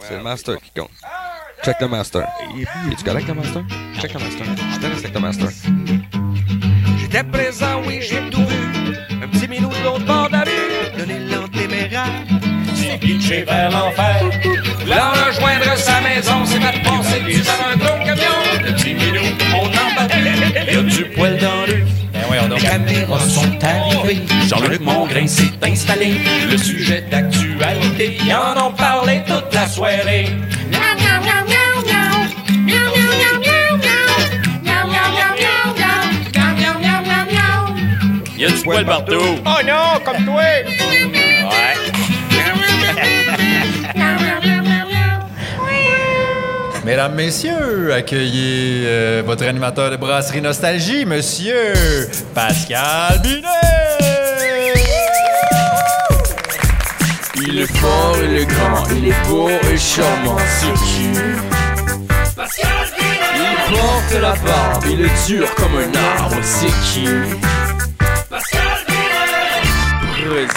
C'est le master qui compte. Check le master. Es-tu correct, le master? Check le master. Je te laisse avec le master. J'étais présent, oui, j'ai tout vu. Un petit minou de l'autre bord de la rue, donner l'antéméraire. C'est pitché vers l'enfer. Là, rejoindre sa maison, c'est mettre passer du dans un gros camion. Le petit minou, on en battu. Y a du poil dans le. Les caméras sont Jean-Luc Mongrain s'est installé. Le sujet d'actualité, y en ont parlé toute la soirée. Il y a du poil partout. Oh non, comme toi! Mesdames, Messieurs, accueillez euh, votre animateur de brasserie Nostalgie, Monsieur Pascal Binet! Il est fort, il est grand, il est beau et charmant, c'est qui Il porte la barbe, il est dur comme un arbre, c'est qui?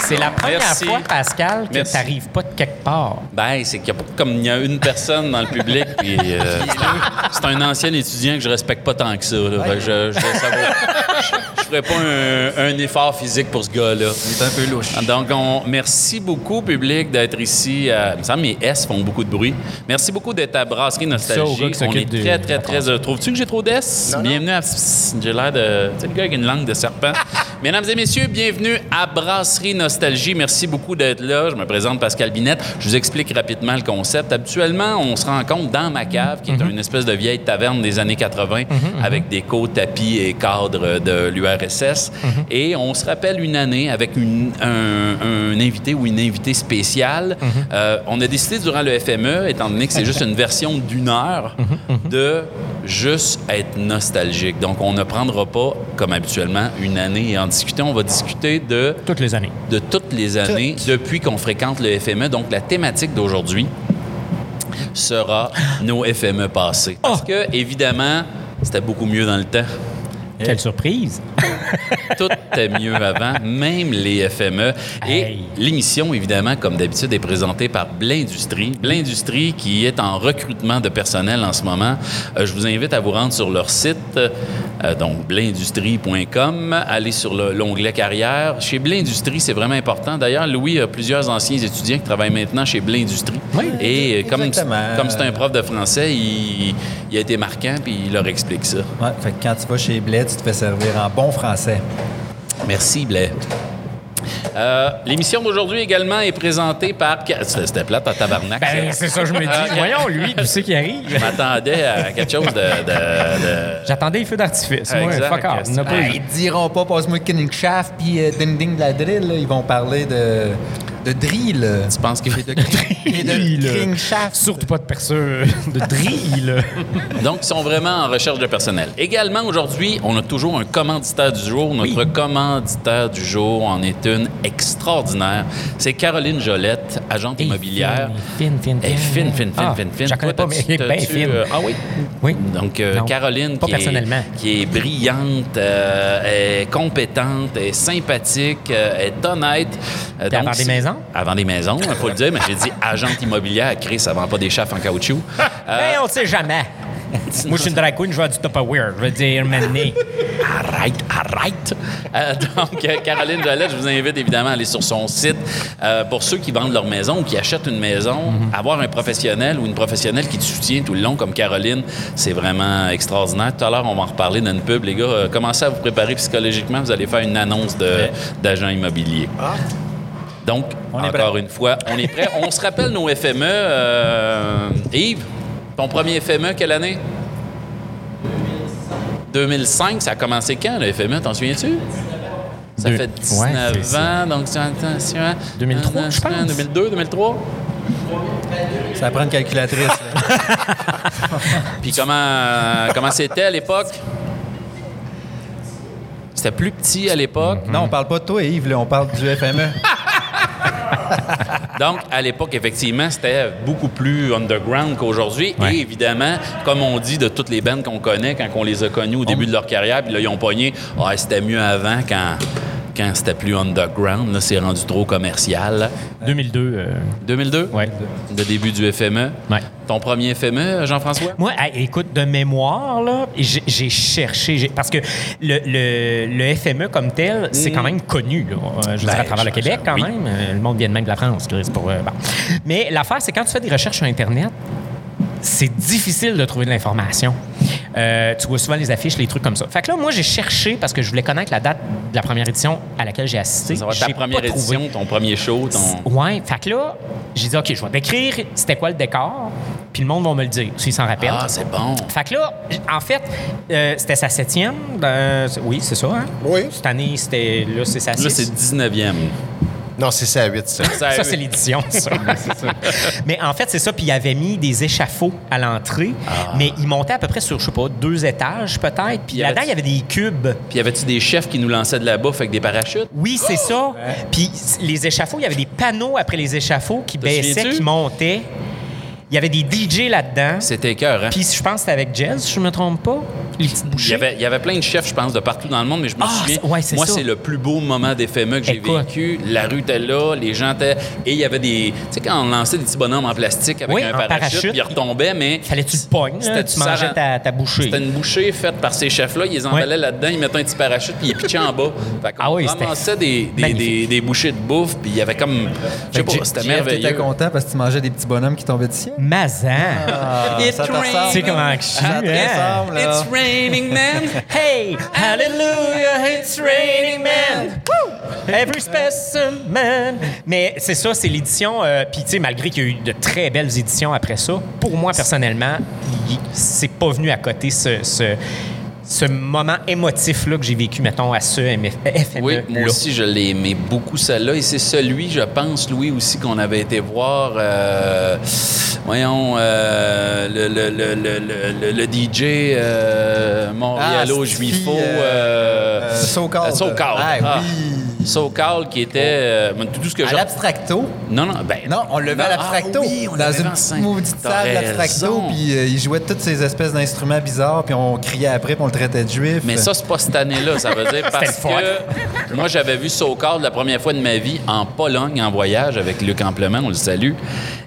C'est la première Merci. fois, Pascal, que Merci. t'arrives pas de quelque part. Ben, c'est qu'il y a pas comme il y a une personne dans le public, puis euh, c'est un ancien étudiant que je respecte pas tant que ça. Là. Fait que je, je, ça va- je- je ferais pas un, un effort physique pour ce gars-là. Il est un peu louche. Donc, on, merci beaucoup, public, d'être ici. à- il me semble que mes S font beaucoup de bruit. Merci beaucoup d'être à Brasserie Nostalgie. On est très, très, très heureux. Trouves-tu que j'ai trop d'S? Bienvenue à... J'ai l'air de... Tu sais, le gars avec une langue de serpent. Mesdames et messieurs, bienvenue à Brasserie Nostalgie. Merci beaucoup d'être là. Je me présente Pascal Binette. Je vous explique rapidement le concept. Habituellement, on se rencontre dans ma cave, qui est une espèce de vieille taverne des années 80, avec déco, tapis et cadres de l'URSS. Et on se rappelle une année avec une- un, un invité ou une invitée spéciale. Euh, on a décidé durant le FME, étant donné que c'est juste une version d'une heure, de juste être nostalgique. Donc, on ne prendra pas, comme habituellement, une année et en discuter. On va discuter de Toutes les années. de toutes les années depuis qu'on fréquente le FME. Donc, la thématique d'aujourd'hui sera nos FME passés. Parce que, évidemment, c'était beaucoup mieux dans le temps. Quelle surprise! Tout était mieux avant, même les FME. Et Hey. l'émission, évidemment, comme d'habitude, est présentée par Blindustrie. Blindustrie qui est en recrutement de personnel en ce moment. Euh, je vous invite à vous rendre sur leur site, euh, donc blindustrie.com. Allez sur le- l'onglet carrière. Chez Blindustrie, c'est vraiment important. D'ailleurs, Louis a plusieurs anciens étudiants qui travaillent maintenant chez Blindustrie. Oui, Et euh, comme exactement. comme c'est un prof de français, il, il a été marquant, puis il leur explique ça. Ouais, fait que quand tu vas chez Bled, tu te fais servir en bon français. Merci, Blais. Euh, L'émission d'aujourd'hui également est présentée par... C'était plate à tabarnak. Ben, ça. c'est ça, je me dis. Ok. Voyons, lui, tu sais qui Je arrive. m'attendais à quelque chose de... de- de- J'attendais les feux d'artifice. Moi, Exact. fuck off. Ben, ils diront pas, passe-moi Shaft puis euh, Ding Ding de la drill. là. Ils vont parler de, de drill. Tu penses que... Et de, et de Drill. Shaft. Surtout pas de perceur de drill. Donc, ils sont vraiment en recherche de personnel. Également, aujourd'hui, on a toujours un commanditaire du jour. Notre commanditaire du jour en est une extraordinaire. C'est Caroline Jolette, agente immobilière. Fine, fine, Elle est fine, fine, fine, Ah, fine, fine. Je la connais Toi, pas, mais t'as-tu, fine. euh, ah oui? Oui. Donc, euh, Non. Caroline, qui, est, personnellement. qui est brillante, euh, est compétente, est sympathique, euh, est honnête. Euh, donc, vend des maisons? Vend des maisons, il faut le dire, mais j'ai dit agente immobilière. Chris, ça vend pas des chefs en caoutchouc. Euh, Ben, on ne sait jamais. Moi, je suis une drag queen, je vais du Tupperware. Je vais dire Mané. Arrête, arrête! Euh, donc, euh, Caroline Jolette, je vous invite évidemment à aller sur son site. Euh, pour ceux qui vendent leur maison ou qui achètent une maison, avoir un professionnel ou une professionnelle qui te soutient tout le long, comme Caroline, c'est vraiment extraordinaire. Tout à l'heure, on va en reparler dans une pub. Les gars, euh, commencez à vous préparer psychologiquement. Vous allez faire une annonce de- d'agent immobilier. Donc, On est encore une fois, on est prêt. on se rappelle nos FME. euh, Yves, ton premier FME, quelle année? 2005, ça a commencé quand, le FME? T'en souviens-tu? Ça Deux- fait ouais, 19 c'est ça. ans, donc attention. 2003, je pense. 2002, 2003? Ça prend une calculatrice. Puis comment, comment c'était à l'époque? C'était plus petit à l'époque? non, on parle pas de toi, Yves, là, on parle du. FME. Donc, à l'époque, effectivement, c'était beaucoup plus underground qu'aujourd'hui. Ouais. Et évidemment, comme on dit de toutes les bandes qu'on connaît, quand on les a connus au début de leur carrière, puis là, ils ont pogné, ah, c'était mieux avant quand, quand c'était plus underground. Là, c'est rendu trop commercial. 2002. euh, 2002? ouais. Le début du FME. Ouais. Ton premier FME, Jean-François? Moi, écoute, de mémoire, là, j'ai cherché, parce que le, le- le FME comme tel, c'est quand même connu, là. Euh, je veux dire, à Ben, travers le Québec, quand oui. même. Euh, Le monde vient de même de la France, Chris, pour... euh, bon. Mais l'affaire, c'est quand tu fais des recherches sur Internet, c'est difficile de trouver de l'information. Euh, tu vois souvent les affiches, les trucs comme ça. Fait que là, moi, j'ai cherché parce que je voulais connaître la date de la première édition à laquelle j'ai assisté. Ça va être ta première pas trouvé. édition, ton premier show, ton... Ouais, fait que là, j'ai dit, OK, je vais décrire c'était quoi le décor, puis le monde va me le dire, s'il s'en rappelle. Ah, c'est bon. Fait que là, en fait, euh, c'était sa septième. euh, c'est- oui, c'est ça, hein? Oui. Cette année, c'était. Là, c'est sa Là, c'est six. 19e. Non, c'est ça à 8, ça. Ça, Ça, c'est l'édition, ça. mais en fait, c'est ça. Puis il avait mis des échafauds à l'entrée. Mais il montait à peu près sur, je sais pas, deux étages peut-être. Puis là-dedans, avait- il y avait des cubes. Puis y avait-tu des chefs qui nous lançaient de la bouffe avec des parachutes? Oui, c'est ça. Puis les échafauds, il y avait des panneaux après les échafauds qui baissaient, qui montaient. Il y avait des DJ là-dedans. C'était cœur, hein? Puis je pense que c'était avec Jazz, si je me trompe pas. Les petites Il y, bouchées. avait, il y avait plein de chefs, je pense, de partout dans le monde, mais je me Ah, souviens. c'est- ouais, c'est moi, c'est le plus beau moment des FME que j'ai vécu. La rue était là, les gens étaient. Et il y avait des. Tu sais, quand on lançait des petits bonhommes en plastique avec Oui, un parachute, ils retombaient, mais. Fallait que tu le pognes, là, C'était tu mangeais ta, ta bouchée. C'était une bouchée faite par ces chefs-là. Ils les emballaient là-dedans, ils mettaient un petit parachute, puis ils pitchaient en bas. Fait qu'on Ah oui, c'était ramassait des, des, des, des bouchées de bouffe, puis il y avait comme. Je sais pas, c'était T'étais merveilleux. content parce que tu mangeais des petits bonhommes qui tombaient du ciel? Mazan. Ah, It ça te ressemble. Sais comment que je suis, Ça te hein? ressemble, là. It's raining man. Hey, hallelujah, it's raining man. Woo! Every specimen. Mais c'est ça, c'est l'édition. euh, Puis, tu sais, malgré qu'il y a eu de très belles éditions après ça, pour moi, personnellement, il- c'est pas venu à côté ce, ce, ce moment émotif-là que j'ai vécu, mettons, à ce FME. Oui, moi là. aussi, je l'ai aimé beaucoup, celle-là. Et c'est celui, je pense, Louis, aussi, qu'on avait été voir. euh, voyons, euh, le, le, le, le, le- le DJ euh, Montréalo Ah, Juifo. Euh, So Called. So Called. Ah, Ah. oui. So Called, qui était. euh, tout ce que À j'ai. l'abstracto? Non, non, ben. Non, on le levait à Non, l'abstracto. ah oui, on dans une petite maudite salle d'abstracto. Puis euh, il jouait toutes ces espèces d'instruments bizarres. Puis on criait après, puis on le traitait de juif. Mais ça, c'est pas cette année-là, ça veut dire parce que moi, j'avais vu SoCal la première fois de ma vie en Pologne, en voyage, avec Luc Amplement, on le salue.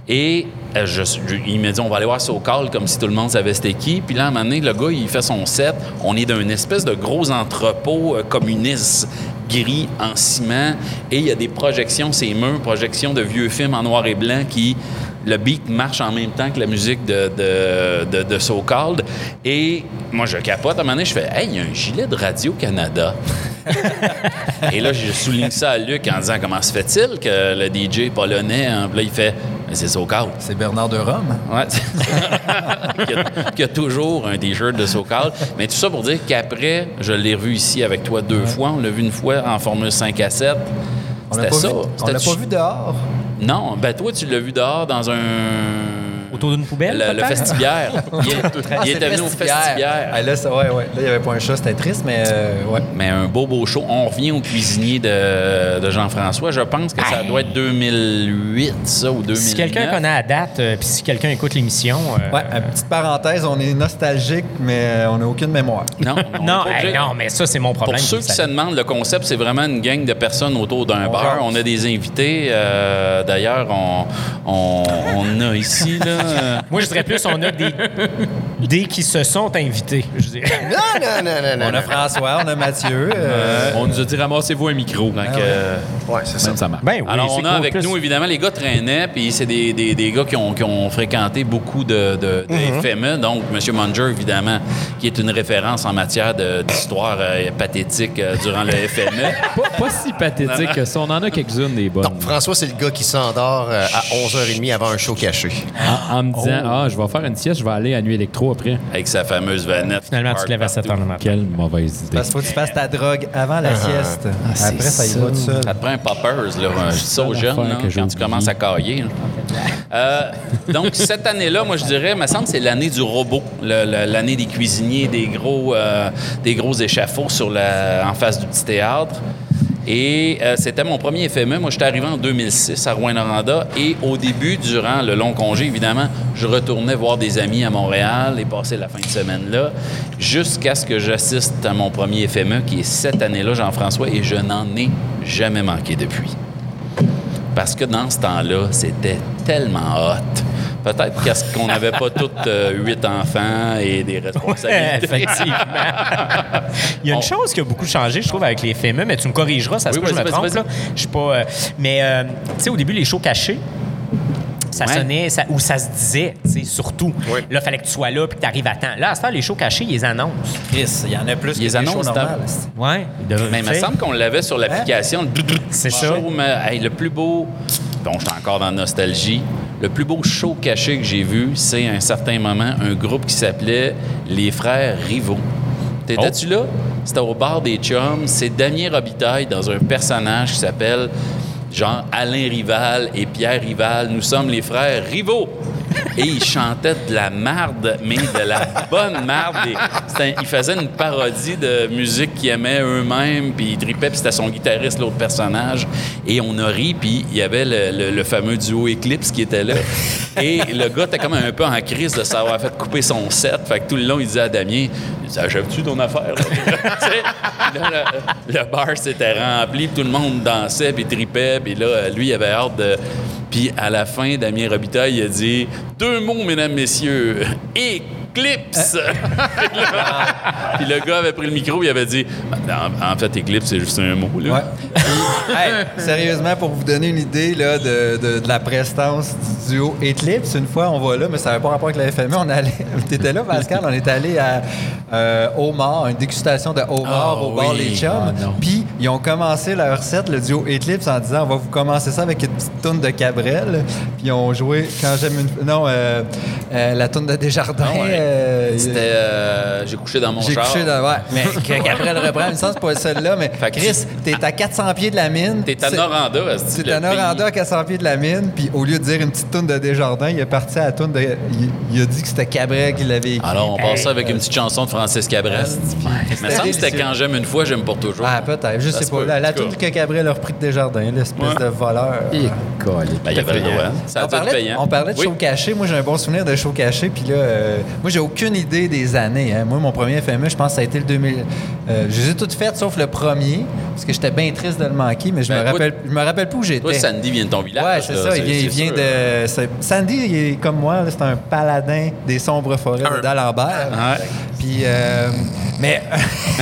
Et euh, je, je- il m'a dit, on va aller voir SoCal, comme si tout le monde savait c'était qui. Puis là, à un moment donné, le gars, il fait son set. On est dans une espèce de gros entrepôt communiste gris en ciment. Et il y a des projections, ces murs, projections de vieux films en noir et blanc qui le beat marche en même temps que la musique de, de, So Called. Et moi, je capote. À un moment donné, je fais Hey, il y a un gilet de Radio-Canada. Et là, je souligne ça à Luc en disant Comment se fait-il que le DJ polonais, hein? Là, il fait Mais C'est So Called. C'est Bernard de Rome. Ouais. qui, a, qui a toujours un t-shirt de SoCal. Mais tout ça pour dire qu'après, je l'ai revu ici avec toi deux fois. On l'a vu une fois en Formule 5 à 7. On l'a C'était ça. vu, on l'a pas vu dehors? Non, ben toi, tu l'as vu dehors dans un. Autour d'une poubelle, Le, le. Il, est- il venu au festibiaire. Ah, là, ça, ouais, ouais. Là, il n'y avait pas un chat, c'était triste, mais euh, ouais. Mais un beau, beau show. On revient au cuisinier de, de Jean-François. Je pense que ça doit être 2008, ça, ou 2009. Si quelqu'un connaît la date, euh, puis si quelqu'un écoute l'émission. euh, Ouais, une petite parenthèse, on est nostalgique, mais euh, on n'a aucune mémoire. Non, on Non, est hey, non, mais ça, c'est mon problème. Pour ceux qui se demandent, le concept, c'est vraiment une gang de personnes autour d'un bar. On a des invités. euh, D'ailleurs, on, on, on a ici, là... Moi, je dirais plus, on a des, des qui se sont invités. Je dirais. Non, non, non, non, non. On a François, on a Mathieu. euh, On nous a dit ramassez-vous un micro. donc, euh, Ouais, c'est ça. Ça marche. Ben oui, Alors, on a cool. avec Plus- nous, évidemment, les gars traînaient, puis c'est des, des, des gars qui ont, qui ont fréquenté beaucoup de, de, de FME. Donc, M. Munger, évidemment, qui est une référence en matière d'histoire euh, pathétique euh, durant le FME. Pas, pas si pathétique que ça. On en a quelques-unes des bonnes. Donc, François, c'est le gars qui s'endort euh, à 11h30 avant un show caché. En, en me disant Ah, je vais faire une sieste, je vais aller à Nuit Électro après. avec sa fameuse vanette. Finalement, tu te lèves à 7 heures le matin. Quelle mauvaise idée. Parce qu'il faut que tu fasses ta drogue avant la sieste. c'est Après, ça y va tout seul. Ça te prend un poppers, là. Je dis ça aux jeunes, là, quand tu commences à cailler. Euh, donc, cette année-là, moi, je dirais, me semble que c'est l'année du robot. L'année des cuisiniers, des gros, euh, des gros échafauds sur la, en face du petit théâtre. Et euh, c'était mon premier FME. Moi, j'étais arrivé en 2006 à Rouen-Noranda. Et au début, durant le long congé, évidemment, je retournais voir des amis à Montréal et passer la fin de semaine là, jusqu'à ce que j'assiste à mon premier FME, qui est cette année-là, Jean-François, et je n'en ai jamais manqué depuis. Parce que dans ce temps-là, c'était tellement hot. Peut-être parce qu'on n'avait pas tous euh, huit enfants et des responsabilités. Effectivement. Il y a une On- chose qui a beaucoup changé, je trouve, avec les FME, mais tu me corrigeras, ça se Oui, peut que je me trompe. là. Je suis pas. euh, mais, euh, tu sais, au début, les shows cachés, ça Ouais. sonnait, ça, ou ça se disait, tu sais, surtout. Oui. Là, il fallait que tu sois là puis que tu arrives à temps. Là, à ce temps, les shows cachés, ils les annoncent. Chris, il y en a plus Ils que les annoncent normales. Ouais. Mais il me semble qu'on l'avait sur l'application. C'est ça. show, mais, hey, le plus beau. Bon, je suis encore dans la nostalgie. Le plus beau show caché que j'ai vu, c'est à un certain moment un groupe qui s'appelait Les Frères Rivaux. T'étais-tu là? C'était au bar des Chums. C'est Damien Robitaille dans un personnage qui s'appelle genre Alain Rival et Pierre Rival. Nous sommes les frères Rivaux. Et ils chantaient de la marde, mais de la bonne marde. Ils faisaient une parodie de musique qu'ils aimaient eux-mêmes, puis ils tripaient, puis c'était son guitariste, l'autre personnage. Et on a ri, puis il y avait le, fameux duo Eclipse qui était là. Et le gars était comme un peu en crise de s'avoir fait couper son set. Fait que tout le long, il disait à Damien, « Ça achèves-tu ton affaire? » là? Le, bar s'était rempli, tout le monde dansait, puis tripait, puis là, lui, il avait hâte de... Puis à la fin, Damien Robitaille il a dit deux mots, mesdames, messieurs. Éclipse. Puis là- Puis le gars avait pris le micro, il avait dit en, en fait, éclipse, c'est juste un mot. Là. Ouais. Hey, sérieusement, pour vous donner une idée là, de, de- de la prestance du duo Eclipse, une fois, on va là, mais ça n'avait pas rapport avec la FME. On allait, t'étais là, Pascal, on est allé à euh, Homard, une dégustation de Homard Ah au bar oui. Les Chums. Ah. Puis, ils ont commencé leur set, le duo Eclipse, en disant on va vous commencer ça avec une petite toune de Cabrel. Puis, ils ont joué Quand j'aime une. Non, euh, euh, la toune de Desjardins. Ah ouais. Euh, C'était euh, J'ai couché dans mon j'ai char. couché dans. Ouais, mais que Gabriel reprend, une sens, c'est pas celle-là, mais Fait Chris, t'es à 400 pieds de la mine. T'es à C'est- Noranda, esti, T'es le à Noranda à 400 pieds de la mine, puis au lieu de dire une petite toune de Desjardins, il est parti à la toune de. Il, il a dit que c'était Cabrel qui l'avait écrit. Alors, on passe ça avec une petite chanson de Francis Cabrel. Mais il me semble que c'était quand j'aime une fois, j'aime pour toujours. Ah, peut-être, je Ça sais pas. La, la toune que Cabrel a repris de Desjardins, l'espèce Ouais. de voleur. Ben, il y avait le droit. Ça a on, dû payant. on parlait de show caché. Moi, j'ai un bon souvenir de show caché. Puis là, euh, moi, j'ai aucune idée des années. hein. Moi, mon premier FME, je pense que ça a été le 2000. Euh, je les ai toutes faites sauf le premier, parce que j'étais bien triste de le manquer, mais je Ben, me toi- rappelle, je me rappelle plus où j'étais. Toi, Sandy vient de ton village. Ouais, c'est ça. Il vient, il de. c'est- Sandy, il est comme moi. C'est un paladin des sombres forêts d'Alembert. Ouais. Puis, euh, mais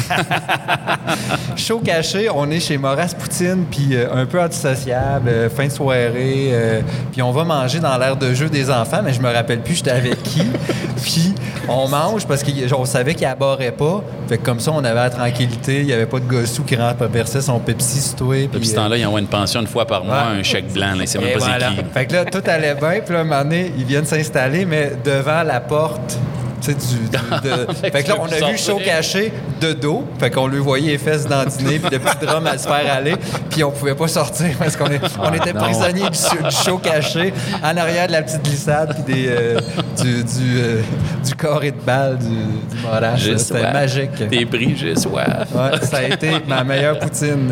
chaud caché, on est chez Maurice Poutine, puis euh, un peu antisociable, euh, fin de soirée, euh, puis on va manger dans l'aire de jeu des enfants, mais je me rappelle plus j'étais avec qui. puis on mange parce qu'on savait qu'il aborrait pas. Fait que comme ça, on avait la tranquillité, il y avait pas de gossou qui renversait son Pepsi sur toi. puis, Depuis ce euh, temps-là, ils envoient une pension une fois par mois, Ouais. un chèque blanc. C'est même pas voilà. qui. Fait que là, tout allait bien. Puis là, un moment donné, ils viennent s'installer, mais devant la porte. Tu sais, du, du- de- Fait que là, on a vu chaud caché de dos. Fait qu'on lui voyait les fesses dandiner, puis le petit drum à se faire aller. Puis on pouvait pas sortir parce qu'on est- on était non. prisonniers du, du show caché en arrière de la petite glissade, puis des, euh, du, du, euh, du carré de balle du, du Morache. J'ai C'était magique. T'es pris, j'ai soif. Ouais, ça a été ma meilleure poutine.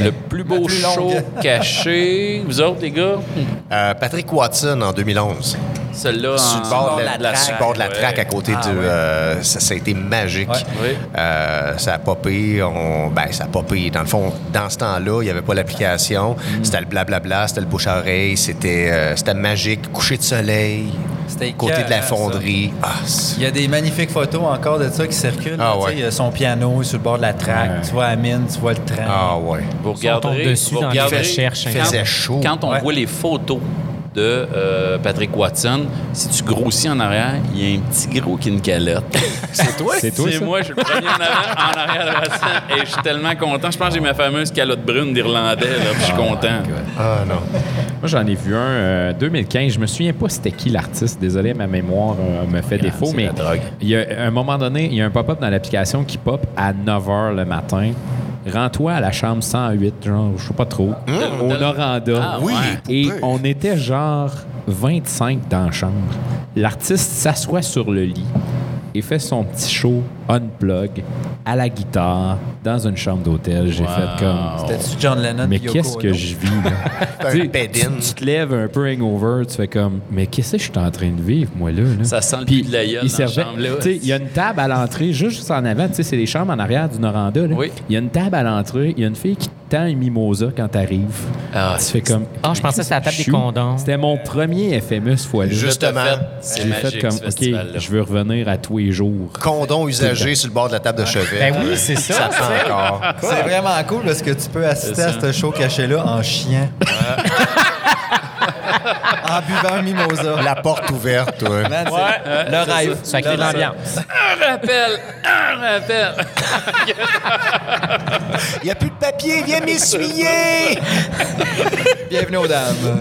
Le plus beau plus show caché. Vous autres, les gars? Euh, Patrick Watson en 2011. Celui-là, Sur le bord de la, la bord de la traque, traque ouais. à côté Ah, de. ouais. euh, ça, ça a été magique. Ouais. Oui. Euh, ça a popé. On, ben, ça a popé. Dans le fond, dans ce temps-là, il n'y avait pas l'application. Mm. C'était le blablabla, c'était le bouche à oreille. C'était euh, c'était magique. Coucher de soleil. C'était Côté de la fonderie. Ah, Il y a des magnifiques photos encore de ça qui circulent. Ah. Il y a son piano sur le bord de la traque. Ouais. Tu vois la mine, tu vois le train. ah ouais. Vous regarderez, dessus vous dans les regarderez- recherches. Il faisait chaud. Quand on Ouais. voit les photos de euh, Patrick Watson, si tu grossis en arrière, il y a un petit gros qui une calotte. C'est toi? C'est toi, C'est moi, je suis le premier en avant, en arrière de Watson, et je suis tellement content. Je pense que j'ai ma fameuse calotte brune d'Irlandais, là, puis je suis content. Ah non. Moi, j'en ai vu un euh, 2015. Je me souviens pas c'était qui l'artiste. Désolé, ma mémoire euh, me fait défaut. c'est Mais la drogue. il y a à un moment donné, il y a un pop-up dans l'application qui pop à 9 h le matin. Rends-toi à la chambre 108, genre, je sais pas trop, au Noranda. Ah, Oui. Et on était genre 25 dans la chambre. L'artiste s'assoit sur le lit et fait son petit show unplug à la guitare dans une chambre d'hôtel. J'ai fait comme. C'était-tu John Lennon Mais qu'est-ce que je vis, là? Un Tu tu, tu te lèves un peu hangover, tu fais comme, mais qu'est-ce que je suis en train de vivre, moi, là? là? Ça sent le Puis, de la gueule il servait- Il y a une table à l'entrée, juste, juste en avant, tu sais, c'est les chambres en arrière du Noranda. là. Oui. Il y a une table à l'entrée, il y a une fille qui tend un mimosa quand t'arrives. Ah, tu fais comme. Ah, je pensais que c'était la table des condoms. C'était mon premier FME ce fois-là. Justement. C'est J'ai fait comme, OK, je veux revenir à tous les jours. Condom usagé sur le bord de la table de chevet. Ben oui, c'est ça. Ça sent encore. C'est vraiment cool parce que tu peux assister à ce show caché-là en chien. En buvant un mimosa. La porte ouverte. Man, c'est le rêve. Ça crée Le de rêve. l'ambiance. Un rappel! Un rappel! Il n'y a plus de papier, viens m'essuyer! Bienvenue aux dames.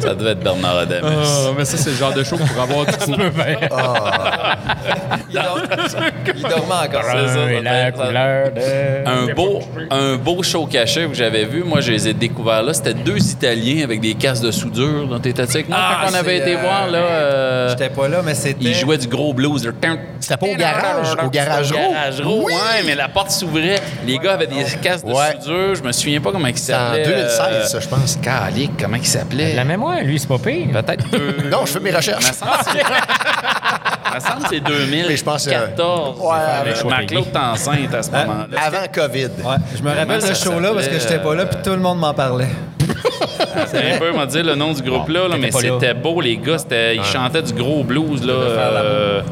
Ça devait être Bernard Adamus. Ah, mais ça, c'est le genre de show pour avoir tout Il, dort- il dormait encore. C'est ça, ça Et la doit être- couleur de... Un beau, un beau show caché que j'avais vu, moi je les ai découverts là, c'était deux Italiens avec des casques de soudure. là. T'étais avec Ah, quand on avait été euh, voir là. euh, J'étais pas là, mais c'était. ils jouaient du gros blues. C'était pas au garage? Au garage Au Gros? garage Gros, ouais, mais la porte s'ouvrait. Les gars avaient des casques de Ouais. soudure. Je me souviens pas comment ils C'est en s'appelaient. 2016, ça, je pense. Calique, comment ils s'appelaient? La mémoire, lui, c'est pas pire. Peut-être. Non, je fais mes recherches. Me semble que c'est- me semble que c'est 2014. Mais je pense que- Ouais, avec- Marc-Claude était enceinte à ce moment-là. Avant COVID. Ouais, je me rappelle ce show-là parce que j'étais pas là puis tout le monde m'en parlait. C'est un peu, m'a dit le nom du groupe-là, là, mais c'était beau, les gars. c'était- Ils chantaient du gros blues. Là, euh,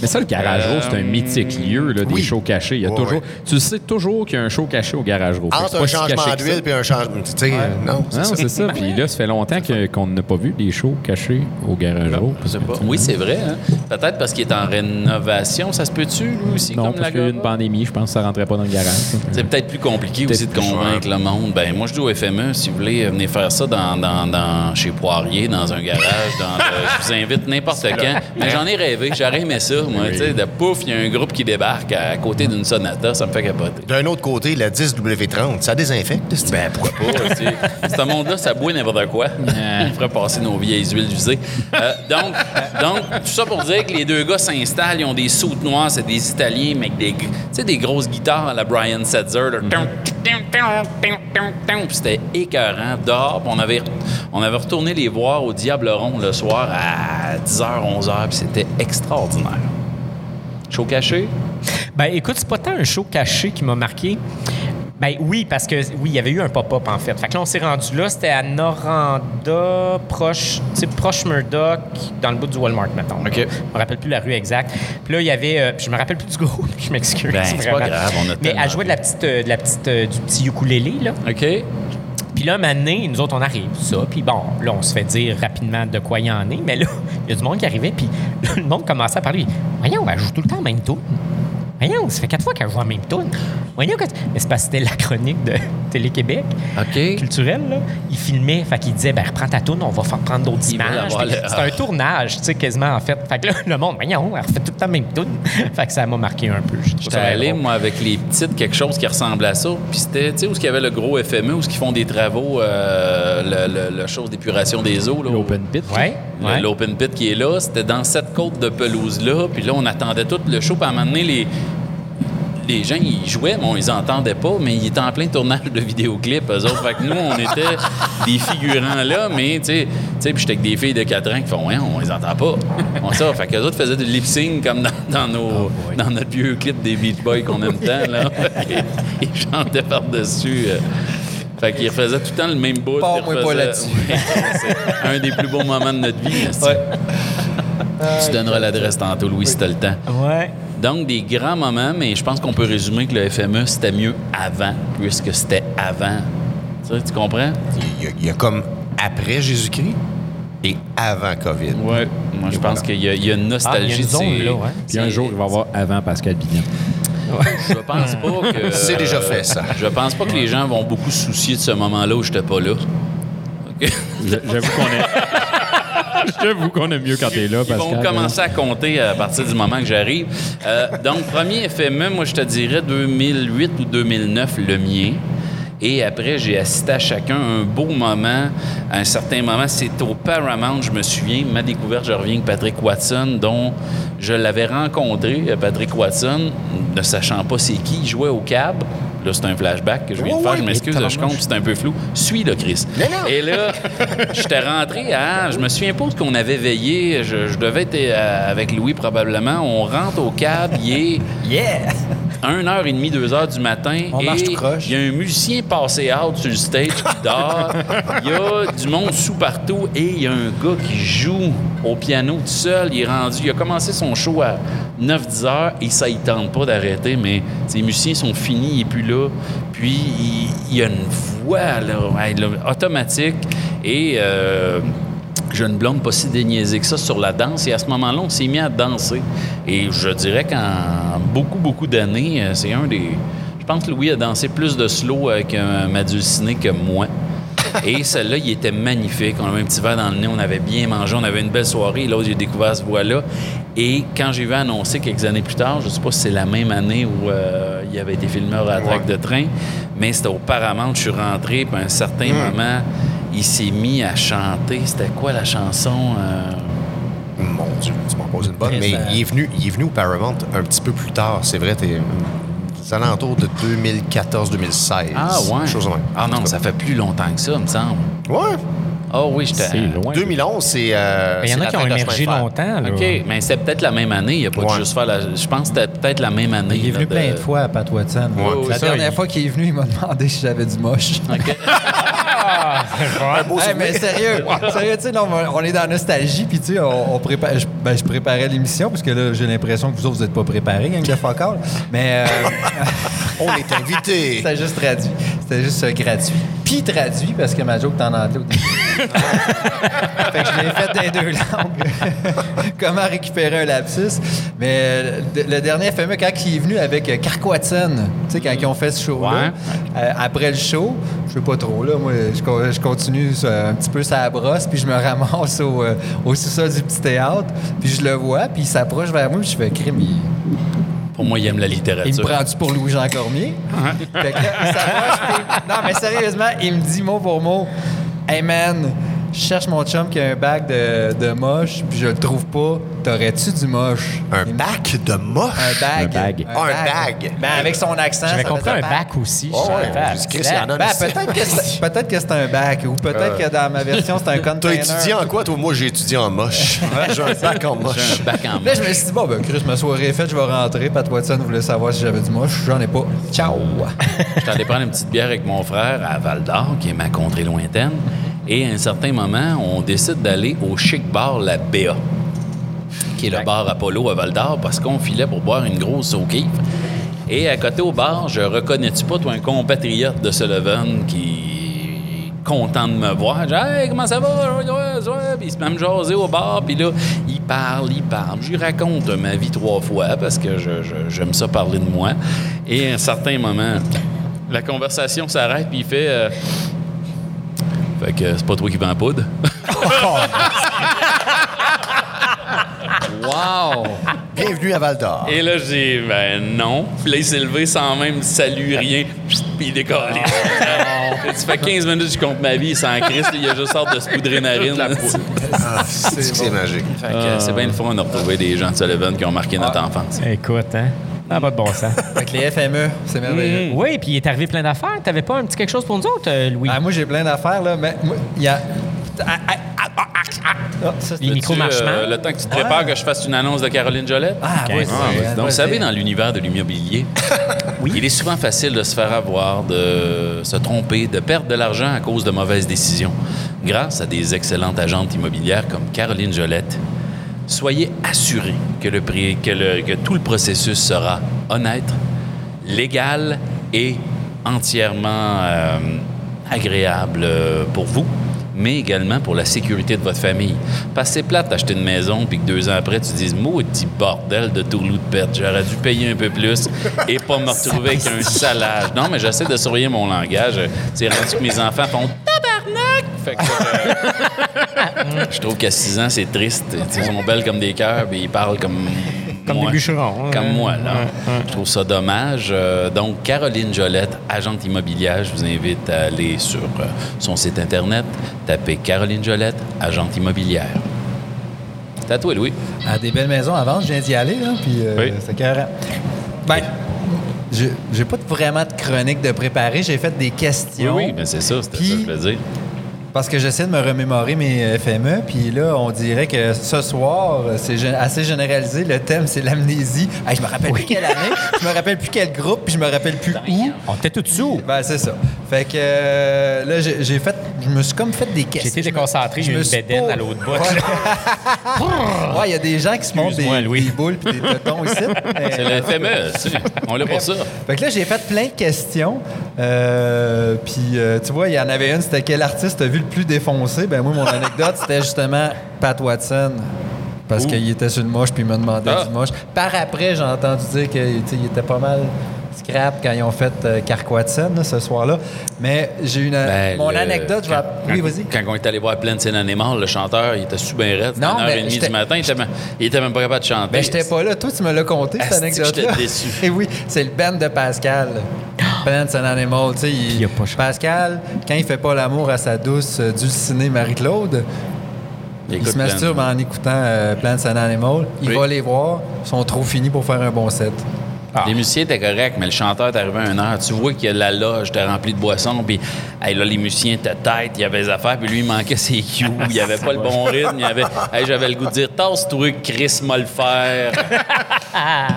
Mais ça, le Garage Gros, c'est un mythique lieu là, des oui. shows cachés. Il y a Ouais, toujours, ouais. Tu sais toujours qu'il y a un show caché au Garage c'est Entre un changement d'huile puis un changement. Tu sais, non, c'est ça. c'est ça. Puis là, ça fait longtemps que- qu'on n'a pas vu des shows cachés au Garage pas. Oui, c'est vrai. hein. Peut-être parce qu'il est en rénovation. Ça se peut-tu, lui aussi, Non, comme la une pandémie, je pense que ça rentrait pas dans le garage. C'est peut-être plus compliqué aussi de convaincre le monde. Ben, moi, je dis au FME, si vous voulez, venez faire ça dans, dans, dans- chez Poirier, dans un garage. dans, euh, je vous invite n'importe quand. Mais j'en ai rêvé. J'aurais aimé ça, moi. Tu sais, de pouf, il y a un groupe qui débarque à côté d'une sonata. Ça me fait capoter. D'un autre côté, la 10W30, ça désinfecte. c'est- Ben, pourquoi pas? tu sais. Ce monde-là, ça boit n'importe quoi. On ferait passer nos vieilles huiles usées. Euh, donc, donc, tout ça pour dire que les deux gars s'installent, ils ont des soutes noires, c'est des Italiens, mais avec des, tu sais, des grosses guitares à la Brian Setzer. Puis C'était écœurant dehors. On avait, on avait retourné les voir au Diable Rond le soir à 10h, 11h, puis c'était extraordinaire. Show caché? Ben écoute, c'est pas tant un show caché qui m'a marqué. Ben oui, parce que oui, il y avait eu un pop-up en fait. Fait que là, on s'est rendu là, c'était à Noranda, proche, proche Murdoch, dans le bout du Walmart, mettons. OK. Je me rappelle plus la rue exacte. Puis là, il y avait, euh, puis je me rappelle plus du groupe, je m'excuse. Ben, c'est pas grave, on a Mais elle jouait de la petite, euh, de la petite, euh, du petit ukulélé là. OK. Puis là, maintenant, nous autres, on arrive, ça. Puis bon, là, on se fait dire rapidement de quoi il y en est. Mais là, il y a du monde qui arrivait. Puis le monde commençait à parler. Voyons, elle joue tout le temps la même tune. Voyons, ça fait quatre fois qu'elle joue la même tune. Voyons, que... mais c'est parce que c'était la chronique de Télé-Québec. OK. Culturel, là. Il filmait, fait qu'il disait, ben, reprends ta toune, on va faire prendre d'autres images. C'était un tournage, tu sais, quasiment, en fait. Fait que là, le monde, voyons, elle refait tout le temps la même tune. fait que ça m'a marqué un peu. Je trouve J'étais allé, moi, avec les petites, quelque chose qui ressemblait à ça. Puis c'était, tu sais, où il y avait le gros FME, où ils font des travaux, euh, le, le- le chose d'épuration des eaux. là, L'open pit. Ouais, ouais. L'open pit qui est là, c'était dans cette côte de pelouse-là. Puis là, on attendait tout le show. Puis à un moment donné, les, les gens, ils jouaient, mais on les entendait pas. Mais ils étaient en plein tournage de vidéoclips, eux autres. Fait que nous, on était des figurants là. Mais, tu sais, tu sais, puis j'étais avec des filles de 4 ans qui font, ouais, on les entend pas. On ça. Fait que les autres faisaient du lip-sync comme dans, dans nos, dans notre vieux clip des Beach Boys qu'on aime tant, là. ils chantaient par-dessus. euh. Fait qu'ils refaisaient tout le temps le même bout. Pas moi pas là-dessus. Ouais, c'est un des plus beaux moments de notre vie. esti. Tu donneras l'adresse tantôt, Louis, si t'as le temps. Ouais. Donc, des grands moments, mais je pense qu'on peut résumer que le FME, c'était mieux avant, puisque c'était avant. Tu, sais, tu comprends? Il y, a, il y a comme après Jésus-Christ et avant COVID. Oui. Moi, je pense qu'il y, a- il y a une Ah, il y a nostalgie. une zone, là, ouais. Puis un jour, il va y avoir avant Pascal Binet. Je pense pas que. C'est déjà fait, ça. Je pense pas que les gens vont beaucoup se soucier de ce moment-là où j'étais pas là. J'avoue qu'on est. J'avoue qu'on est mieux quand t'es là, Ils vont commencer à compter à partir du moment que j'arrive. Euh, donc, premier FME, moi, je te dirais 2008 ou 2009, le mien. Et après, j'ai assisté à chacun un beau moment. À un certain moment, c'est au Paramount, je me souviens, ma découverte, je reviens avec Patrick Watson, dont je l'avais rencontré, euh, Patrick Watson, ne sachant pas c'est qui, il jouait au cab. Là, c'est un flashback que je viens de Oh, faire. oui, Je m'excuse, je compte, c'est un peu flou. Suis, là, Chris. Et là, j'étais rentré à. Je me souviens pas qu'on avait veillé. Je, je devais être euh, avec Louis probablement. On rentre au cab, il est Yeah! 1h30, 2h du matin. On marche et tout croche. Il y a un musicien passé out sur le stage qui dort. Il y a du monde sous partout et il y a un gars qui joue au piano tout seul. Il est rendu. Il a commencé son show à 9-10 heures et ça, il tente pas d'arrêter, mais ses musiciens sont finis, il est plus là. Puis il, il a une voix là, automatique et. euh, j'ai une blonde pas si déniaisée que ça sur la danse. Et à ce moment-là, on s'est mis à danser. Et je dirais qu'en beaucoup, beaucoup d'années, euh, c'est un des... Je pense que Louis a dansé plus de slow avec un Madulciné que moi. Et celle-là, il était magnifique. On avait un petit verre dans le nez, on avait bien mangé, on avait une belle soirée. Là, j'ai découvert ce voix-là. Et quand j'ai vu annoncer quelques années plus tard, je ne sais pas si c'est la même année où euh, il avait été filmé à la traque de train, mais c'était au Paramount, je suis rentré, puis à un certain moment, il s'est mis à chanter. C'était quoi la chanson? euh? Mon Dieu, tu m'en poses une bonne. Mais il est, venu, il est venu au Paramount un petit peu plus tard. C'est vrai, t'es. C'est alentours de 2014-2016. Ah ouais? Quelque chose de même. Ah non, ça fait plus longtemps que ça, me semble. Ouais. Oh oui, j'étais... C'est loin. 2011, c'est. euh, Mais il y en c'est a qui ont de émergé de longtemps. Là. OK, mais c'était peut-être la même année. Il n'y a pas de Ouais. juste faire la... Je pense que c'était peut-être la même année. Il est là, venu de- plein de fois à Pat Watson. Ouais. La C'est ça, dernière il- fois qu'il est venu, il m'a demandé si j'avais du moche. OK. Hey, mais sérieux, sérieux, tu sais, on est dans la nostalgie, puis tu sais, on, on prépare, je, ben, je préparais l'émission, parce que là, j'ai l'impression que vous autres, vous n'êtes pas préparés, gang de fuck all. Mais euh, On est invité. c'était juste traduit. C'était juste euh, gratuit. Puis traduit, parce que ma joke est en anglais au début. fait que je l'ai fait dans les deux langues. Comment récupérer un lapsus? Mais euh, le, dernier fameux, quand il est venu avec euh, Carquatson, tu sais, quand ils ont fait ce show-là, Ouais. euh, après le show, je sais pas trop, là, moi, je, co- je continue un petit peu sa brosse, puis je me ramasse au, euh, au sous-sol du petit théâtre, puis je le vois, puis il s'approche vers moi, puis je fais crime, il, Pour moi, il aime la il me littérature. prend-tu pour Louis-Jean Cormier? Fait que s'approche, puis- non, mais sérieusement, il me dit mot pour mot, « Hey man, je cherche mon chum qui a un bac de, de moche, puis je le trouve pas. T'aurais-tu du moche? Un Il bac de moche? Un bag. Un bag. Ah, un bag. Ben, avec son accent. J'avais compris un bac aussi. Oh, Je ouais. savais pas. J'ai dit, Chris, il y en a Ben, peut-être que c'est peut-être que c'est un bac ou peut-être que dans ma version c'est un T'as container. étudié en quoi, toi? Moi, j'ai étudié en moche. J'ai un bac en J'ai moche. un bac en Là, je me suis dit, bon, ben, Chris, ma soirée est faite, je vais rentrer. Pat Watson voulait savoir si j'avais du moche. J'en ai pas. Ciao! J'étais allé prendre une petite bière avec mon frère à Val d'Or, qui est ma contrée lointaine. Et à un certain moment, on décide d'aller au chic bar La BA, qui est le bar Apollo à Val d'Or, parce qu'on filait pour boire une grosse au kiff. Et à côté au bar, je reconnais-tu pas, toi, un compatriote de Sullivan qui est content de me voir. Je dis, Hey, comment ça va? Ouais, ouais, ouais. Puis il se met à me jaser au bar, puis là, il parle, il parle. Je lui raconte ma vie trois fois parce que je- je- j'aime ça parler de moi. Et à un certain moment, la conversation s'arrête, puis il fait. euh, fait que c'est pas toi qui vends la poudre. Wow! Bienvenue à Val d'Or. Et là, j'ai dit, ben non. Puis là, il s'est levé sans même salut, rien. Puis il décolle. Ça fait 15 minutes que je compte ma vie sans Christ. Il a juste hâte de se poudrer narine. Ah, c'est que c'est magique. Fait que c'est bien le fun de retrouver des gens de Sullivan qui ont marqué notre enfance. Écoute, hein? Ah, pas de bon sens. Avec les FME, c'est merveilleux. Oui, puis il est arrivé plein d'affaires. T'avais pas un petit quelque chose pour nous autres, euh, Louis? Ah, moi, j'ai plein d'affaires, là, mais moi, il y a. Ah, ah, ah, ah, ça, c'est- Les mal. euh, le temps que tu te prépares que je fasse une annonce de Caroline Jolette? Ah, oui, Ah, oui. Donc, vous savez, dans l'univers de l'immobilier, il est souvent facile de se faire avoir, de se tromper, de perdre de l'argent à cause de mauvaises décisions. Grâce à des excellentes agentes immobilières comme Caroline Jolette, soyez assurés que, le prix- que, le- que tout le processus sera honnête, légal et entièrement euh, agréable euh, pour vous mais également pour la sécurité de votre famille. Parce que c'est plate d'acheter une maison, puis que deux ans après, tu te dises, maudit bordel de tourlou de perte, j'aurais dû payer un peu plus et pas me retrouver avec un salage. Non, mais j'essaie de surveiller mon langage. C'est rendu que mes enfants font! Fait que, euh, je trouve qu'à 6 ans, c'est triste. Ils sont belles comme des cœurs, puis ils parlent comme Comme moi. des bûcherons. Comme Ouais. moi, là. Je trouve ça dommage. Euh, donc, Caroline Jolette, agente immobilière, je vous invite à aller sur euh, son site Internet, taper Caroline Jolette, agente immobilière. C'est à toi, Louis. À des belles maisons à vendre, je viens d'y aller, là, puis euh, Oui. c'est carré. Ben, j'ai pas vraiment de chronique de préparer, j'ai fait des Oui, questions. oui, mais c'est ça, c'était Puis- ça que je voulais dire. Parce que j'essaie de me remémorer mes euh, FME, puis là, on dirait que ce soir, c'est assez généralisé. Le thème, c'est l'amnésie. Hey, je me rappelle plus quelle année, je me rappelle plus quel groupe, puis je me rappelle plus où. On était tout dessous. Ben, c'est ça. Fait que euh, là, j'ai fait. Je me suis comme fait des questions. J'ai été Je me- déconcentré, je j'ai une bédaine à l'autre bout. Ouais, il y a des gens qui se montrent des, Louis. des boules puis des tétons ici. mais- C'est le FME, on l'a pour ça. Fait que là, j'ai fait plein de questions. Euh, puis, euh, tu vois, il y en avait une, c'était quel artiste a vu le plus défoncé? Ben moi, mon anecdote, c'était justement Pat Watson. Parce qu'il était sur le moche, puis il m'a demandé Ah. du moche. Par après, j'ai entendu dire qu'il était pas mal scrap quand ils ont fait euh, Watson, là, ce soir-là. Mais j'ai une... Ben, mon le- anecdote, je vais... Oui, vas-y. Quand on est allé voir Pleine Scène Animal, le chanteur, il était sous bien raide. Non, 1h30 mais j'étais- du matin, il était, même, il était même pas capable de chanter. Ben, j'étais pas là. Toi, tu me l'as conté, cette anecdote-là. j'étais déçu. Et oui, c'est le band de Pascal. Plants and Animal. Tu sais, il- il a pas chanté. Pascal, quand il fait pas l'amour à sa douce euh, dulcinée Marie-Claude, il se masturbe en écoutant euh, Plants and Animal. Il Oui. va les voir. Ils sont trop finis pour faire un bon set. Les musiciens étaient corrects, mais le chanteur est arrivé à une heure. Tu vois que la loge était remplie de boissons, puis hey, là, les musiciens étaient tête, il y avait des affaires, puis lui, il manquait ses cues, il n'y avait pas le bon rythme, il y avait... Hey, J'avais le goût de dire « Tasse-toi, Chris, m'a le faire.